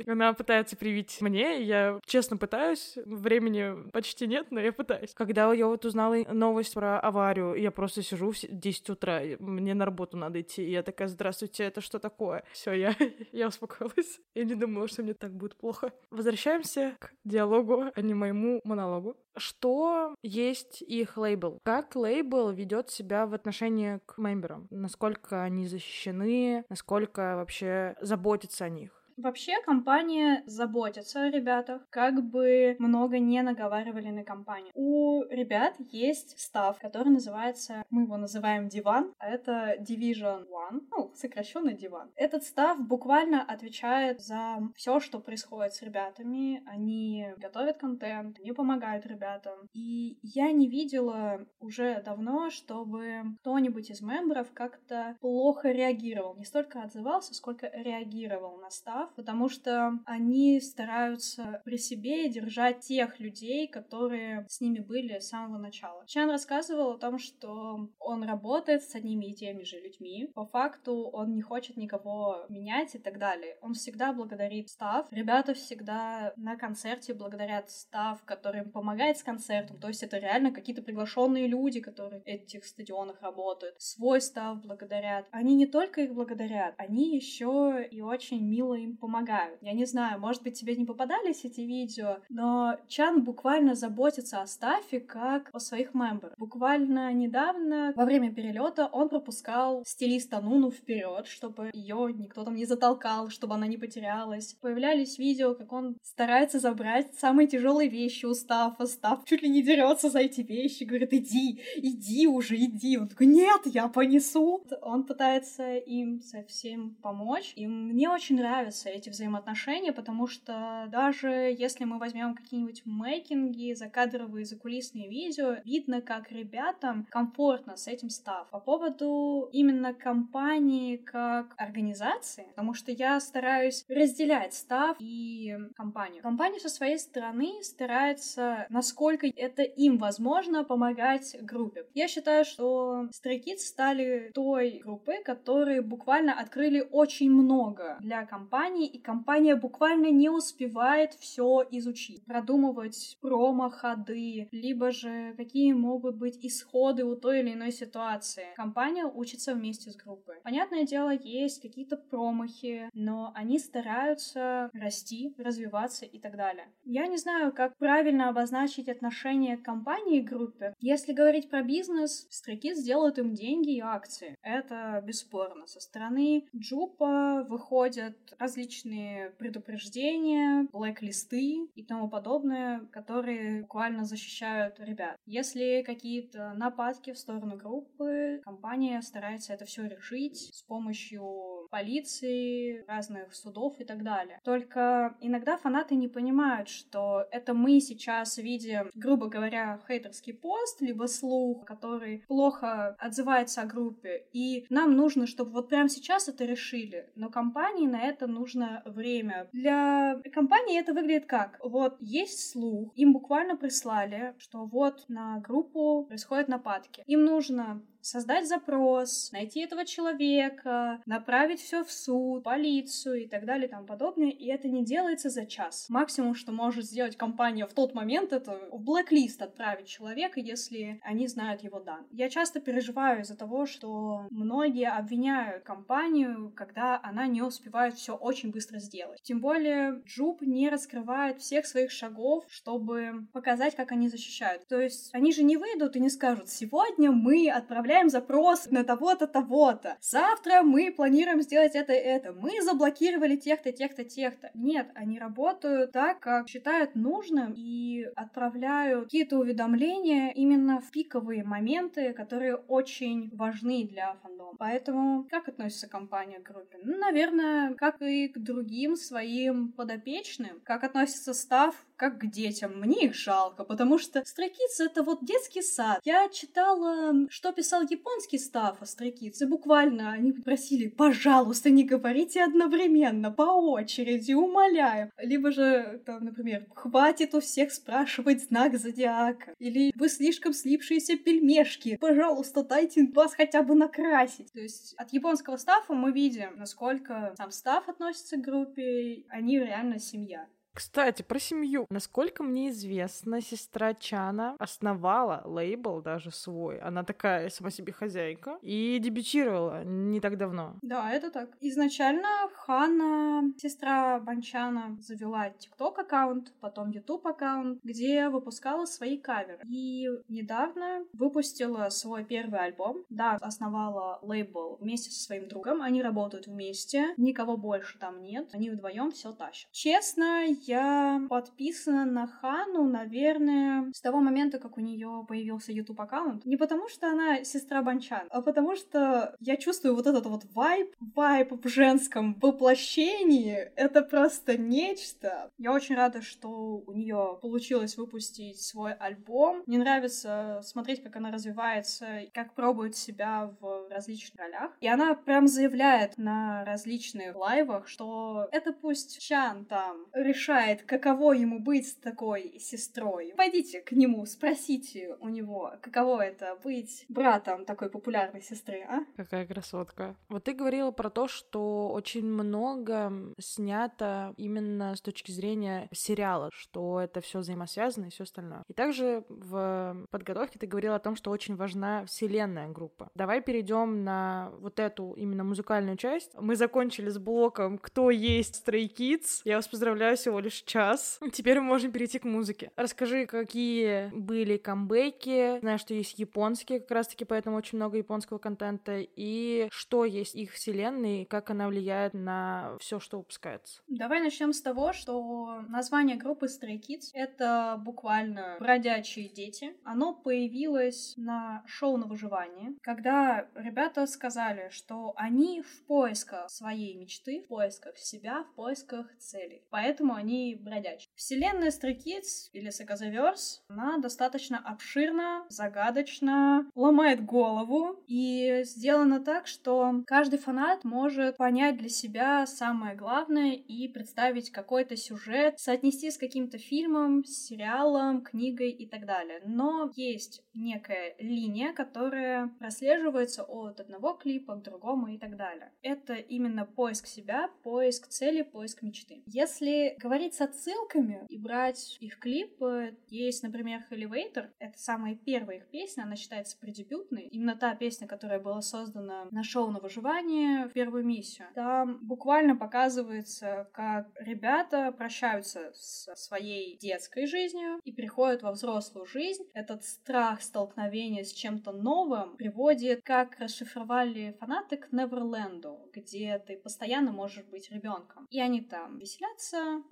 она пытается привить мне, я честно пытаюсь, времени почти нет, но я пытаюсь. Когда я вот узнала новость про аварию, я просто сижу в 10 утра, мне на работу надо идти, и я такая, здравствуйте, это что такое? Все, я, я успокоилась. Я не думала, что мне так будет плохо. Возвращаемся к диалогу а не моему монологу. Что есть их лейбл? Как лейбл ведет себя в отношении к мемберам? Насколько они защищены? Насколько вообще заботятся о них? Вообще компания заботится о ребятах, как бы много не наговаривали на компанию. У ребят есть став, который называется, мы его называем диван, а это Division One, ну, сокращенный диван. Этот став буквально отвечает за все, что происходит с ребятами. Они готовят контент, они помогают ребятам. И я не видела уже давно, чтобы кто-нибудь из мембров как-то плохо реагировал. Не столько отзывался, сколько реагировал на став прав, потому что они стараются при себе держать тех людей, которые с ними были с самого начала. Чан рассказывал о том, что он работает с одними и теми же людьми. По факту он не хочет никого менять и так далее. Он всегда благодарит став. Ребята всегда на концерте благодарят став, который им помогает с концертом. То есть это реально какие-то приглашенные люди, которые в этих стадионах работают. Свой став благодарят. Они не только их благодарят, они еще и очень мило им помогают. Я не знаю, может быть, тебе не попадались эти видео, но Чан буквально заботится о Стафе как о своих мемберах. Буквально недавно, во время перелета, он пропускал стилиста Нуну вперед, чтобы ее никто там не затолкал, чтобы она не потерялась. Появлялись видео, как он старается забрать самые тяжелые вещи у Стафа. Стаф чуть ли не дерется за эти вещи, говорит, иди, иди уже, иди. Он такой, нет, я понесу. Он пытается им совсем помочь, и мне очень нравится нравятся эти взаимоотношения, потому что даже если мы возьмем какие-нибудь мейкинги, закадровые, закулисные видео, видно, как ребятам комфортно с этим став. По поводу именно компании как организации, потому что я стараюсь разделять став и компанию. Компания со своей стороны старается, насколько это им возможно, помогать группе. Я считаю, что Stray стали той группой, которые буквально открыли очень много для компании компании, и компания буквально не успевает все изучить, продумывать промо-ходы, либо же какие могут быть исходы у той или иной ситуации. Компания учится вместе с группой. Понятное дело, есть какие-то промахи, но они стараются расти, развиваться и так далее. Я не знаю, как правильно обозначить отношение компании к группе. Если говорить про бизнес, Строки сделают им деньги и акции. Это бесспорно. Со стороны Джупа выходят различные различные предупреждения, блэк-листы и тому подобное, которые буквально защищают ребят. Если какие-то нападки в сторону группы, компания старается это все решить с помощью полиции, разных судов и так далее. Только иногда фанаты не понимают, что это мы сейчас видим, грубо говоря, хейтерский пост, либо слух, который плохо отзывается о группе, и нам нужно, чтобы вот прямо сейчас это решили. Но компании на это нужно нужно время. Для компании это выглядит как? Вот есть слух, им буквально прислали, что вот на группу происходят нападки. Им нужно создать запрос, найти этого человека, направить все в суд, полицию и так далее и тому подобное. И это не делается за час. Максимум, что может сделать компания в тот момент, это в блэк-лист отправить человека, если они знают его данные. Я часто переживаю из-за того, что многие обвиняют компанию, когда она не успевает все очень быстро сделать. Тем более, Джуб не раскрывает всех своих шагов, чтобы показать, как они защищают. То есть, они же не выйдут и не скажут, сегодня мы отправляем запрос на того-то, того-то. Завтра мы планируем сделать это и это. Мы заблокировали тех-то, тех-то, тех-то. Нет, они работают так, как считают нужным и отправляют какие-то уведомления именно в пиковые моменты, которые очень важны для фандома. Поэтому как относится компания к группе? Ну, наверное, как и к другим своим подопечным. Как относится став как к детям. Мне их жалко, потому что Kids это вот детский сад. Я читала, что писал японский став о Stray Kids, и буквально они просили, пожалуйста, не говорите одновременно, по очереди, умоляю. Либо же, там, например, хватит у всех спрашивать знак зодиака. Или вы слишком слипшиеся пельмешки, пожалуйста, дайте вас хотя бы накрасить. То есть от японского стафа мы видим, насколько сам став относится к группе, они реально семья. Кстати, про семью. Насколько мне известно, сестра Чана основала лейбл даже свой. Она такая сама себе хозяйка. И дебютировала не так давно. Да, это так. Изначально Хана, сестра Банчана, завела TikTok аккаунт, потом YouTube аккаунт, где выпускала свои каверы. И недавно выпустила свой первый альбом. Да, основала лейбл вместе со своим другом. Они работают вместе. Никого больше там нет. Они вдвоем все тащат. Честно, я подписана на Хану, наверное, с того момента, как у нее появился YouTube аккаунт. Не потому, что она сестра Банчан, а потому что я чувствую вот этот вот вайб, вайб в женском воплощении. Это просто нечто. Я очень рада, что у нее получилось выпустить свой альбом. Мне нравится смотреть, как она развивается, как пробует себя в различных ролях. И она прям заявляет на различных лайвах, что это пусть Чан там решает решает, каково ему быть с такой сестрой. Пойдите к нему, спросите у него, каково это быть братом такой популярной сестры, а? Какая красотка. Вот ты говорила про то, что очень много снято именно с точки зрения сериала, что это все взаимосвязано и все остальное. И также в подготовке ты говорила о том, что очень важна вселенная группа. Давай перейдем на вот эту именно музыкальную часть. Мы закончили с блоком «Кто есть Stray Kids?». Я вас поздравляю всего лишь час. Теперь мы можем перейти к музыке. Расскажи, какие были камбэки. Знаю, что есть японские, как раз-таки, поэтому очень много японского контента. И что есть их вселенной, и как она влияет на все, что выпускается. Давай начнем с того, что название группы Stray Kids — это буквально бродячие дети. Оно появилось на шоу на выживание, когда ребята сказали, что они в поисках своей мечты, в поисках себя, в поисках целей. Поэтому они они бродячие. Вселенная Kids или Саказаверс, она достаточно обширна, загадочна, ломает голову и сделана так, что каждый фанат может понять для себя самое главное и представить какой-то сюжет, соотнести с каким-то фильмом, сериалом, книгой и так далее. Но есть некая линия, которая прослеживается от одного клипа к другому и так далее. Это именно поиск себя, поиск цели, поиск мечты. Если говорить говорить с отсылками и брать их клипы. Есть, например, Elevator. Это самая первая их песня, она считается предебютной. Именно та песня, которая была создана на шоу на выживание в первую миссию. Там буквально показывается, как ребята прощаются со своей детской жизнью и приходят во взрослую жизнь. Этот страх столкновения с чем-то новым приводит, как расшифровали фанаты, к Неверленду, где ты постоянно можешь быть ребенком. И они там веселятся,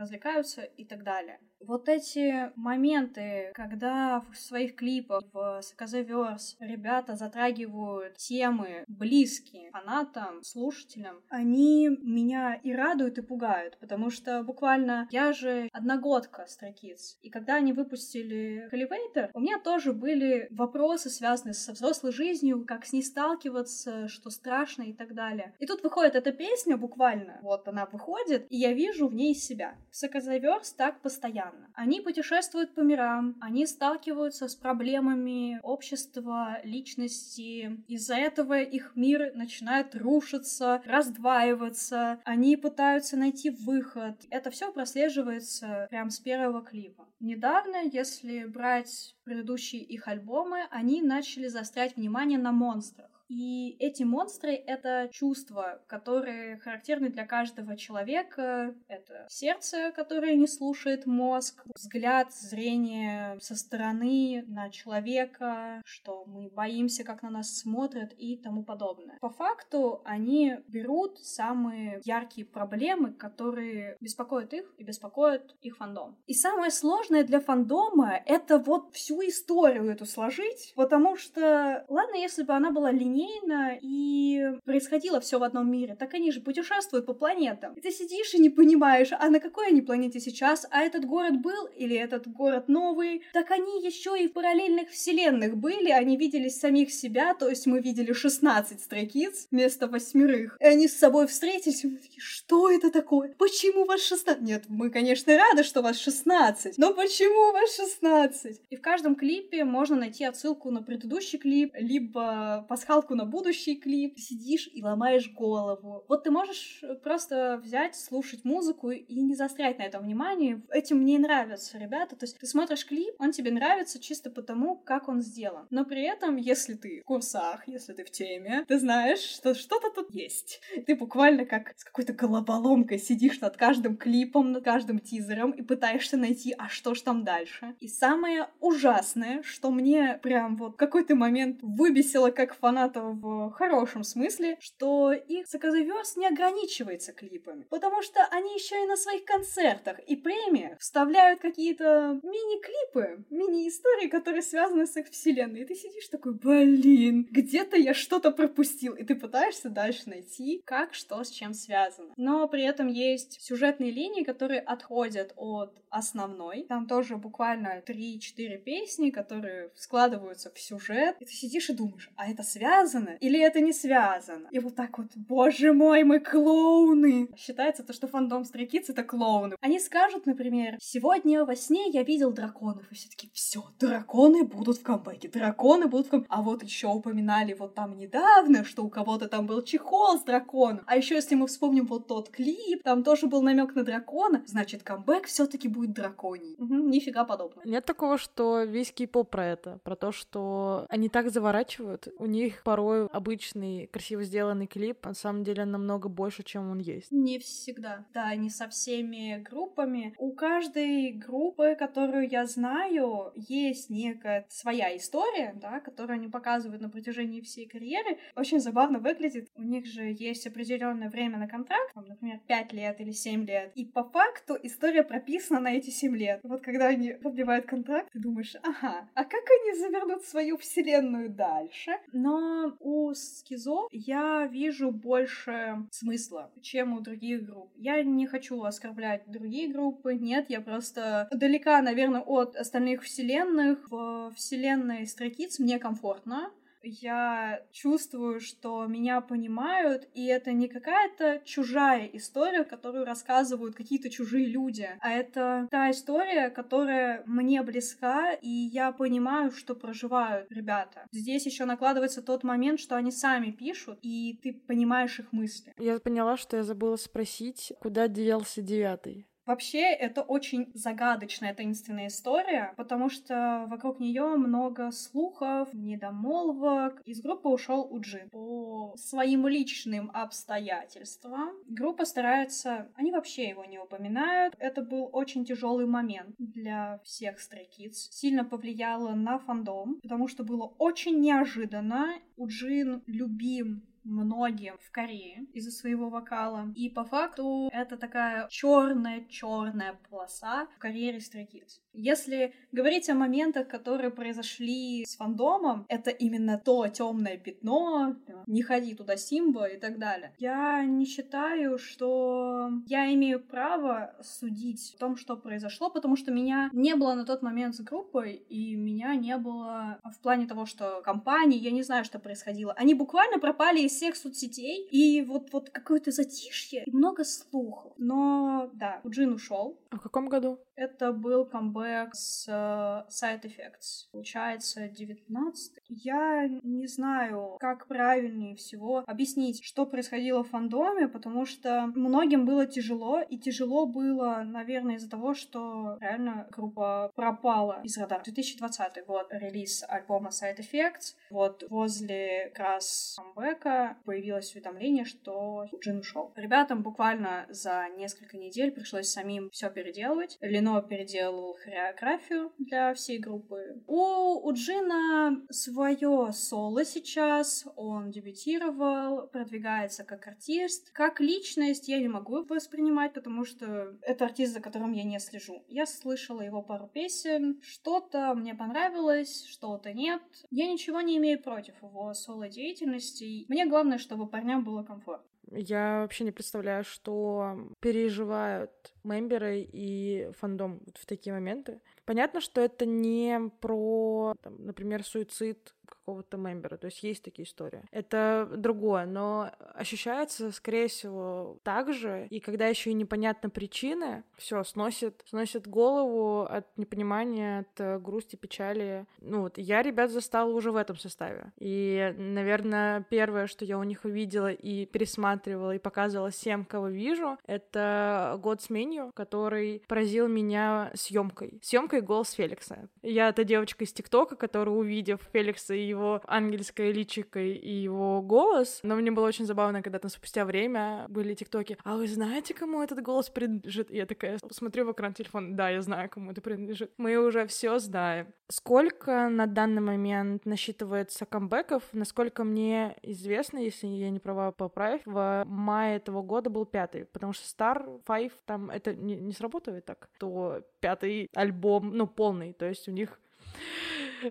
и так далее. Вот эти моменты, когда в своих клипах в Саказаверс ребята затрагивают темы близкие фанатам, слушателям, они меня и радуют, и пугают, потому что буквально я же одногодка Kids, и когда они выпустили Elevator, у меня тоже были вопросы, связанные со взрослой жизнью, как с ней сталкиваться, что страшно и так далее. И тут выходит эта песня буквально, вот она выходит, и я вижу в ней себя. В Саказаверс так постоянно постоянно. Они путешествуют по мирам, они сталкиваются с проблемами общества, личности. Из-за этого их мир начинает рушиться, раздваиваться. Они пытаются найти выход. Это все прослеживается прямо с первого клипа. Недавно, если брать предыдущие их альбомы, они начали заострять внимание на монстрах. И эти монстры — это чувства, которые характерны для каждого человека. Это сердце, которое не слушает мозг, взгляд, зрение со стороны на человека, что мы боимся, как на нас смотрят и тому подобное. По факту они берут самые яркие проблемы, которые беспокоят их и беспокоят их фандом. И самое сложное для фандома — это вот всю историю эту сложить, потому что, ладно, если бы она была линейна и происходило все в одном мире, так они же путешествуют по планетам. И ты сидишь и не понимаешь, а на какой они планете сейчас, а этот город был или этот город новый. Так они еще и в параллельных вселенных были, они видели самих себя, то есть мы видели 16 строкиц вместо восьмерых. И они с собой встретились, и мы такие, что это такое? Почему вас 16? Нет, мы, конечно, рады, что вас 16, но почему вас 16? И в каждом клипе можно найти отсылку на предыдущий клип, либо пасхалку на будущий клип. Сидишь и ломаешь голову. Вот ты можешь просто взять, слушать музыку и не застрять на этом внимании. Этим мне нравятся ребята. То есть ты смотришь клип, он тебе нравится чисто потому, как он сделан. Но при этом, если ты в курсах, если ты в теме, ты знаешь, что что-то тут есть. Ты буквально как с какой-то головоломкой сидишь над каждым клипом, над каждым тизером и пытаешься найти, а что ж там дальше. И самое ужасное, что мне прям вот какой-то момент выбесило как фаната в хорошем смысле, что их заказоверс не ограничивается клипами. Потому что они еще и на своих концертах и премиях вставляют какие-то мини-клипы, мини-истории, которые связаны с их вселенной. И ты сидишь такой, блин, где-то я что-то пропустил. И ты пытаешься дальше найти, как что с чем связано. Но при этом есть сюжетные линии, которые отходят от основной. Там тоже буквально 3-4 песни, которые складываются в сюжет. И ты сидишь и думаешь, а это связано или это не связано? И вот так вот, боже мой, мы клоуны! Считается то, что фандом Kids — это клоуны. Они скажут, например, сегодня во сне я видел драконов. И все таки все, драконы будут в камбэке, драконы будут в камбэке. А вот еще упоминали вот там недавно, что у кого-то там был чехол с драконом. А еще если мы вспомним вот тот клип, там тоже был намек на дракона, значит, камбэк все-таки будет драконий. Угу, нифига подобного. Нет такого, что весь кей-поп про это, про то, что они так заворачивают. У них порой обычный красиво сделанный клип, на самом деле намного больше, чем он есть. Не всегда. Да, не со всеми группами. У каждой группы, которую я знаю, есть некая своя история, да, которую они показывают на протяжении всей карьеры. Очень забавно выглядит. У них же есть определенное время на контракт, там, например, 5 лет или 7 лет. И по факту история прописана на эти 7 лет. Вот когда они продлевают контракт, ты думаешь, ага, а как они завернут свою вселенную дальше? Но у Скизо я вижу больше смысла, чем у других групп. Я не хочу оскорблять другие группы, нет, я просто далека, наверное, от остальных вселенных. В вселенной Kids мне комфортно, я чувствую, что меня понимают, и это не какая-то чужая история, которую рассказывают какие-то чужие люди, а это та история, которая мне близка, и я понимаю, что проживают ребята. Здесь еще накладывается тот момент, что они сами пишут, и ты понимаешь их мысли. Я поняла, что я забыла спросить, куда делся девятый. Вообще, это очень загадочная таинственная история, потому что вокруг нее много слухов, недомолвок. Из группы ушел Уджин. По своим личным обстоятельствам группа старается... Они вообще его не упоминают. Это был очень тяжелый момент для всех Kids. Сильно повлияло на фандом, потому что было очень неожиданно. Уджин любим многим в Корее из-за своего вокала. И по факту это такая черная-черная полоса в карьере Stray. Если говорить о моментах, которые произошли с фандомом, это именно то темное пятно, не ходи туда Симба и так далее. Я не считаю, что я имею право судить о том, что произошло, потому что меня не было на тот момент с группой, и меня не было в плане того, что компании, я не знаю, что происходило. Они буквально пропали из всех соцсетей, и вот, вот какое-то затишье, и много слухов. Но да, Джин ушел. А в каком году? Это был камбэк с uh, Side Effects. Получается, 19 Я не знаю, как правильнее всего объяснить, что происходило в фандоме, потому что многим было тяжело, и тяжело было, наверное, из-за того, что реально группа пропала из радара. 2020 год, релиз альбома Side Effects. Вот возле как раз камбэка появилось уведомление, что Джин ушел. Ребятам буквально за несколько недель пришлось самим все переделывать. Лино переделал хореографию для всей группы. У, у Джина свое соло сейчас, он дебютировал, продвигается как артист. Как личность я не могу воспринимать, потому что это артист, за которым я не слежу. Я слышала его пару песен, что-то мне понравилось, что-то нет. Я ничего не имею против его соло-деятельности. Мне главное, чтобы парням было комфортно. Я вообще не представляю, что переживают мемберы и фандом в такие моменты. Понятно, что это не про, там, например, суицид какого-то мембера, то есть есть такие истории. Это другое, но ощущается, скорее всего, так же, и когда еще и непонятна причины, все сносит, сносит голову от непонимания, от грусти, печали. Ну вот, я ребят застала уже в этом составе. И, наверное, первое, что я у них увидела и пересматривала, и показывала всем, кого вижу, это год с меню, который поразил меня съемкой. Съемкой голос Феликса. Я та девочка из ТикТока, которая, увидев Феликса и его ангельской личикой и его голос. Но мне было очень забавно, когда там спустя время были тиктоки. А вы знаете, кому этот голос принадлежит? И я такая смотрю в экран телефона. Да, я знаю, кому это принадлежит. Мы уже все знаем. Сколько на данный момент насчитывается камбэков? Насколько мне известно, если я не права, поправь, в мае этого года был пятый, потому что Star Five там это не, не сработает так, то пятый альбом, ну, полный, то есть у них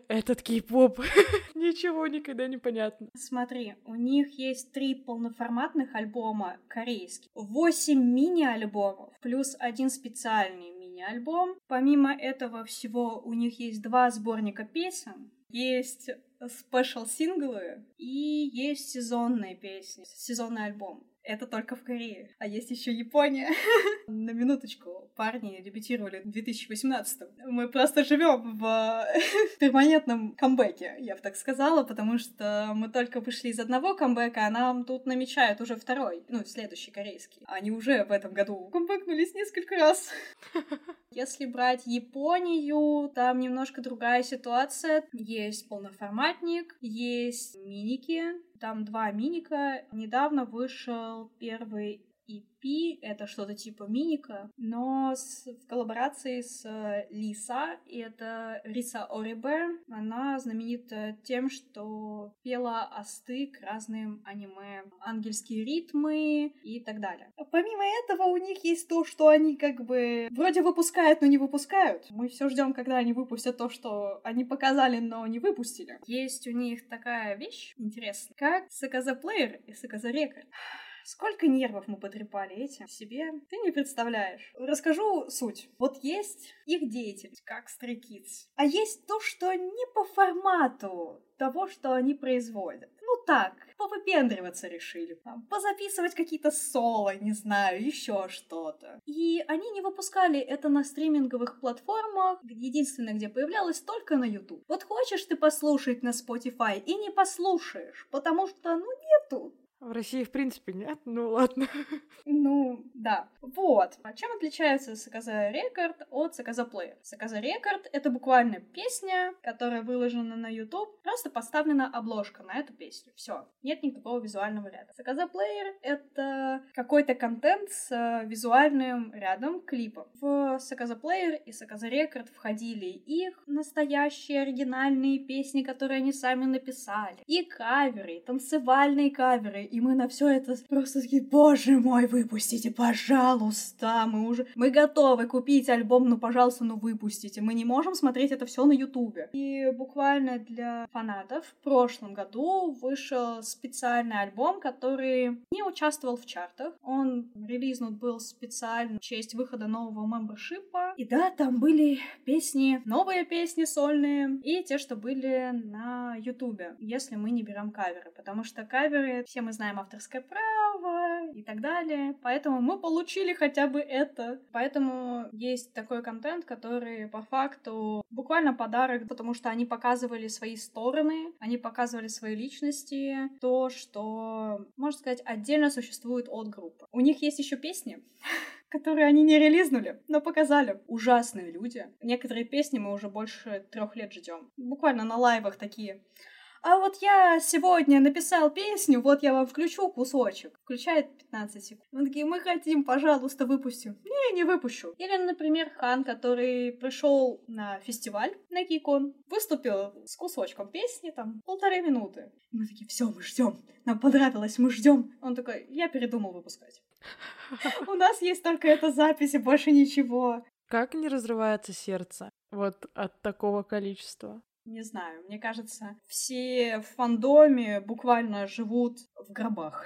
этот кей-поп. Ничего никогда не понятно. Смотри, у них есть три полноформатных альбома корейских, восемь мини-альбомов, плюс один специальный мини-альбом. Помимо этого всего, у них есть два сборника песен, есть спешл-синглы и есть сезонные песни, сезонный альбом. Это только в Корее. А есть еще Япония. На минуточку, парни дебютировали в 2018 Мы просто живем в перманентном камбэке, я бы так сказала, потому что мы только вышли из одного камбэка, а нам тут намечают уже второй, ну, следующий корейский. Они уже в этом году камбэкнулись несколько раз. Если брать Японию, там немножко другая ситуация. Есть полноформатник, есть миники, там два миника. Недавно вышел первый EP, это что-то типа миника, но с, в коллаборации с э, Лиса, и это Риса Орибе. Она знаменита тем, что пела осты к разным аниме, ангельские ритмы и так далее. Помимо этого, у них есть то, что они как бы вроде выпускают, но не выпускают. Мы все ждем, когда они выпустят то, что они показали, но не выпустили. Есть у них такая вещь интересная, как Саказа Плеер и Саказа Рекорд. Сколько нервов мы потрепали этим себе, ты не представляешь. Расскажу суть. Вот есть их деятельность, как Stray. А есть то, что не по формату того, что они производят. Ну так, повыпендриваться решили. Там, позаписывать какие-то соло, не знаю, еще что-то. И они не выпускали это на стриминговых платформах. Единственное, где появлялось, только на YouTube. Вот хочешь ты послушать на Spotify и не послушаешь, потому что, ну, нету. В России, в принципе, нет. Ну, ладно. Ну, да. Вот. А чем отличается SKZ Record от SKZ Player? SKZ Record — это буквально песня, которая выложена на YouTube. Просто поставлена обложка на эту песню. Все. Нет никакого визуального ряда. SKZ Player — это какой-то контент с э, визуальным рядом клипом. В SKZ Player и SKZ Record входили их настоящие оригинальные песни, которые они сами написали. И каверы, и танцевальные каверы, и мы на все это просто такие, боже мой, выпустите, пожалуйста, мы уже, мы готовы купить альбом, ну, пожалуйста, ну, выпустите. Мы не можем смотреть это все на ютубе. И буквально для фанатов в прошлом году вышел специальный альбом, который не участвовал в чартах. Он релизнут был специально в честь выхода нового мембершипа. И да, там были песни, новые песни сольные, и те, что были на ютубе, если мы не берем каверы, потому что каверы, все мы знаем, знаем авторское право, и так далее. Поэтому мы получили хотя бы это. Поэтому есть такой контент, который по факту буквально подарок, потому что они показывали свои стороны, они показывали свои личности, то, что, можно сказать, отдельно существует от группы. У них есть еще песни, которые они не релизнули, но показали. Ужасные люди. Некоторые песни мы уже больше трех лет ждем. Буквально на лайвах такие а вот я сегодня написал песню, вот я вам включу кусочек. Включает 15 секунд. Мы такие, мы хотим, пожалуйста, выпустим. Не, не выпущу. Или, например, Хан, который пришел на фестиваль на Кикон, выступил с кусочком песни, там, полторы минуты. Мы такие, все, мы ждем. Нам понравилось, мы ждем. Он такой, я передумал выпускать. У нас есть только эта запись и больше ничего. Как не разрывается сердце вот от такого количества? Не знаю, мне кажется, все в фандоме буквально живут в гробах.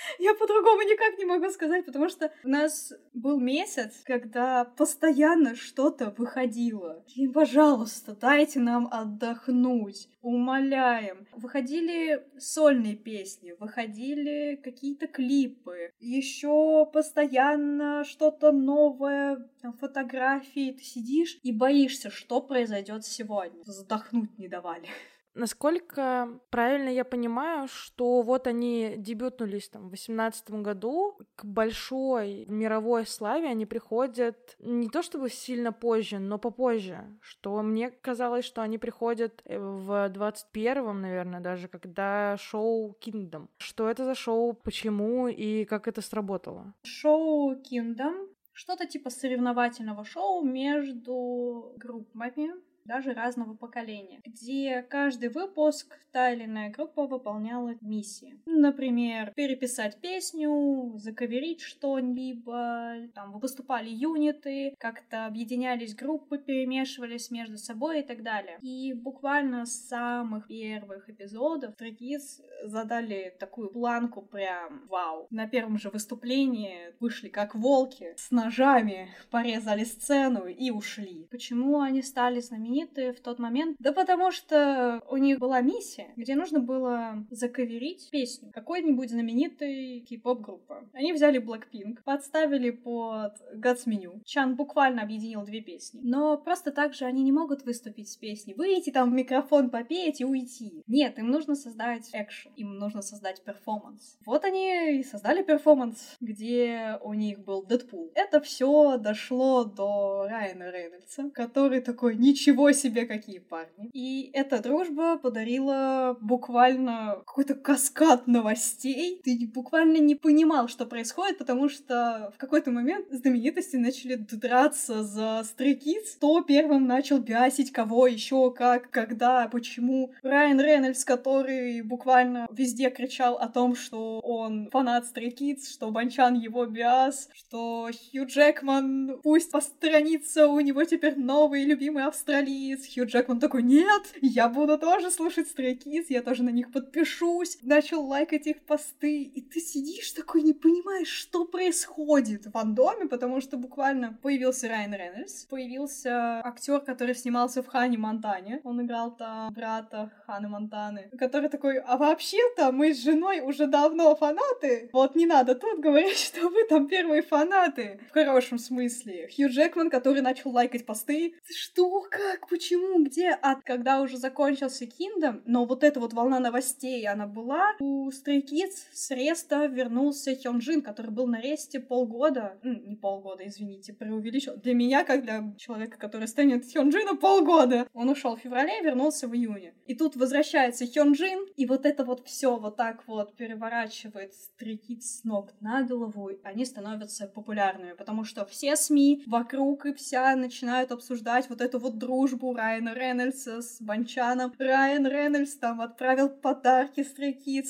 Я по-другому никак не могу сказать, потому что у нас был месяц, когда постоянно что-то выходило. И, пожалуйста, дайте нам отдохнуть. Умоляем. Выходили сольные песни, выходили какие-то клипы. Еще постоянно что-то новое, там, фотографии. Ты сидишь и боишься, что произойдет сегодня. Вздохнуть не давали. Насколько правильно я понимаю, что вот они дебютнулись там в восемнадцатом году, к большой мировой славе они приходят не то чтобы сильно позже, но попозже, что мне казалось, что они приходят э, в двадцать первом, наверное, даже, когда шоу Kingdom. Что это за шоу, почему и как это сработало? Шоу Kingdom что-то типа соревновательного шоу между группами, даже разного поколения, где каждый выпуск та или иная группа выполняла миссии. Например, переписать песню, заковерить что-либо, там выступали юниты, как-то объединялись группы, перемешивались между собой и так далее. И буквально с самых первых эпизодов Трекис задали такую планку прям вау. На первом же выступлении вышли как волки, с ножами порезали сцену и ушли. Почему они стали знаменитыми? Знамениты в тот момент? Да потому что у них была миссия, где нужно было заковерить песню какой-нибудь знаменитой кей-поп группы. Они взяли Blackpink, подставили под God's Menu. Чан буквально объединил две песни. Но просто так же они не могут выступить с песней, выйти там в микрофон попеть и уйти. Нет, им нужно создать экшен, им нужно создать перформанс. Вот они и создали перформанс, где у них был Дэдпул. Это все дошло до Райана Рейнольдса, который такой, ничего ничего себе, какие парни. И эта дружба подарила буквально какой-то каскад новостей. Ты буквально не понимал, что происходит, потому что в какой-то момент знаменитости начали драться за Kids. Кто первым начал бясить кого, еще как, когда, почему. Райан Рейнольдс, который буквально везде кричал о том, что он фанат Kids, что Банчан его биас, что Хью Джекман пусть посторонится, у него теперь новый любимый австралиец Kids. Хью Джекман такой, нет, я буду тоже слушать Stray Kids, я тоже на них подпишусь. Начал лайкать их посты, и ты сидишь такой, не понимаешь, что происходит в фандоме, потому что буквально появился Райан Рейнольдс, появился актер, который снимался в Хане Монтане, он играл там брата Ханы Монтаны, который такой, а вообще-то мы с женой уже давно фанаты, вот не надо тут говорить, что вы там первые фанаты, в хорошем смысле. Хью Джекман, который начал лайкать посты, что, как, почему, где, а когда уже закончился Kingdom, но вот эта вот волна новостей, она была, у Stray Kids с реста вернулся Хёнджин, который был на ресте полгода, не полгода, извините, преувеличил. Для меня, как для человека, который станет Хёнджина, полгода. Он ушел в феврале вернулся в июне. И тут возвращается Хёнджин, и вот это вот все вот так вот переворачивает Stray Kids с ног на голову, они становятся популярными, потому что все СМИ вокруг и вся начинают обсуждать вот эту вот дружбу дружбу Райана Рейнольдса с Банчаном. Райан Рейнольдс там отправил подарки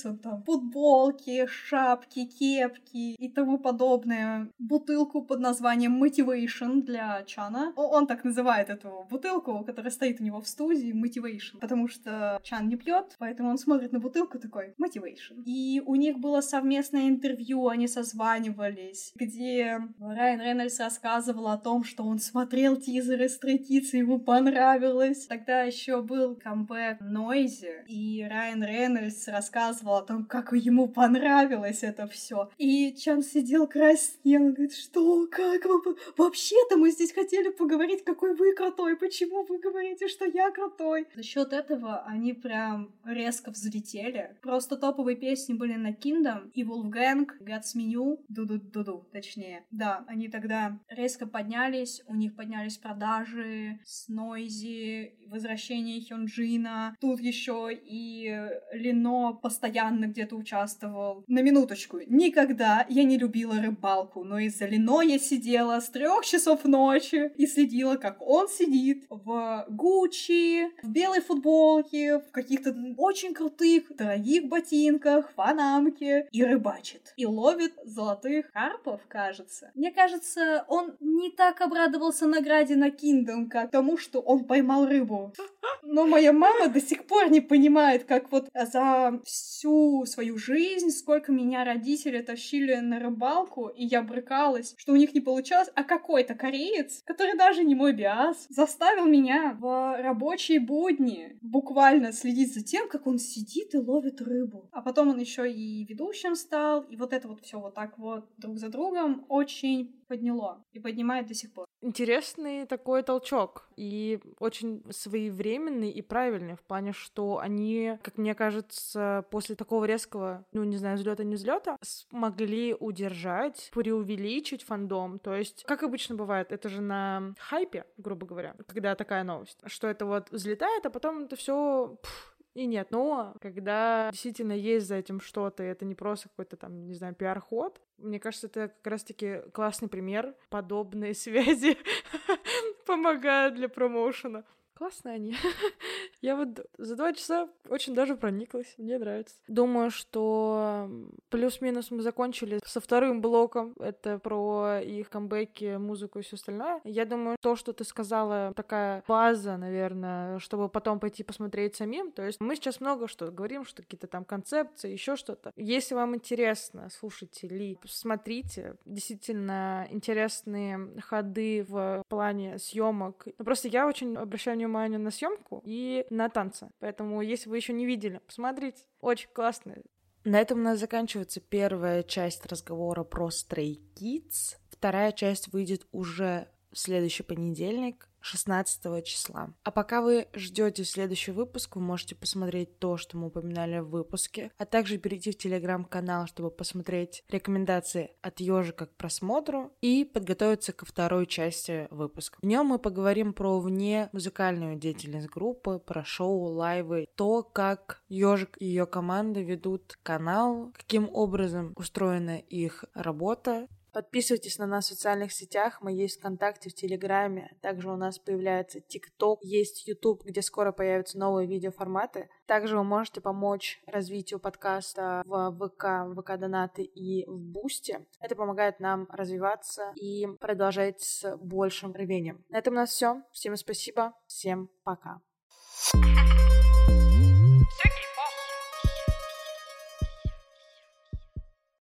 он там футболки, шапки, кепки и тому подобное. Бутылку под названием Motivation для Чана. Он так называет эту бутылку, которая стоит у него в студии, Motivation, потому что Чан не пьет, поэтому он смотрит на бутылку такой Motivation. И у них было совместное интервью, они созванивались, где Райан Рейнольдс рассказывал о том, что он смотрел тизеры и ему понравилось понравилось. Тогда еще был камбэк Нойзи, и Райан Рейнольдс рассказывал о том, как ему понравилось это все. И Чан сидел краснел, говорит, что, как вы... Вообще-то мы здесь хотели поговорить, какой вы крутой, почему вы говорите, что я крутой. За счет этого они прям резко взлетели. Просто топовые песни были на Kingdom и Wolfgang, God's Menu, Дуду-Дуду, точнее. Да, они тогда резко поднялись, у них поднялись продажи с Нойзи, возвращение Хёнджина. Тут еще и Лино постоянно где-то участвовал. На минуточку, никогда я не любила рыбалку, но из-за Лино я сидела с трех часов ночи и следила, как он сидит в Гуччи, в белой футболке, в каких-то очень крутых, дорогих ботинках, панамке и рыбачит. И ловит золотых карпов, кажется. Мне кажется, он не так обрадовался награде на Kingdom, как тому, что он поймал рыбу. Но моя мама до сих пор не понимает, как вот за всю свою жизнь, сколько меня родители тащили на рыбалку, и я брыкалась, что у них не получалось, а какой-то кореец, который даже не мой биас, заставил меня в рабочие будни буквально следить за тем, как он сидит и ловит рыбу. А потом он еще и ведущим стал, и вот это вот все вот так вот друг за другом очень подняло и поднимает до сих пор. Интересный такой толчок и очень своевременный и правильный в плане, что они, как мне кажется, после такого резкого, ну не знаю, взлета не взлета, смогли удержать, преувеличить фандом. То есть, как обычно бывает, это же на хайпе, грубо говоря, когда такая новость, что это вот взлетает, а потом это все и нет, но когда действительно есть за этим что-то, и это не просто какой-то там, не знаю, пиар-ход, мне кажется, это как раз-таки классный пример. Подобные связи помогают для промоушена. Классные они. Я вот за два часа очень даже прониклась. Мне нравится. Думаю, что плюс-минус мы закончили со вторым блоком. Это про их камбэки, музыку и все остальное. Я думаю, то, что ты сказала, такая база, наверное, чтобы потом пойти посмотреть самим. То есть мы сейчас много что говорим, что какие-то там концепции, еще что-то. Если вам интересно, слушайте ли, смотрите. Действительно интересные ходы в плане съемок. Просто я очень обращаю внимание на съемку и на танцы. Поэтому, если вы еще не видели, посмотрите. Очень классно. На этом у нас заканчивается первая часть разговора про Stray Kids. Вторая часть выйдет уже в следующий понедельник. 16 числа. А пока вы ждете следующий выпуск, вы можете посмотреть то, что мы упоминали в выпуске, а также перейти в телеграм-канал, чтобы посмотреть рекомендации от ежика к просмотру и подготовиться ко второй части выпуска. В нем мы поговорим про вне музыкальную деятельность группы, про шоу, лайвы, то, как ежик и ее команда ведут канал, каким образом устроена их работа, Подписывайтесь на нас в социальных сетях, мы есть ВКонтакте, в Телеграме, также у нас появляется ТикТок, есть Ютуб, где скоро появятся новые видеоформаты. Также вы можете помочь развитию подкаста в ВК, в ВК-донаты и в Бусте. Это помогает нам развиваться и продолжать с большим рвением. На этом у нас все. Всем спасибо, всем пока. thank you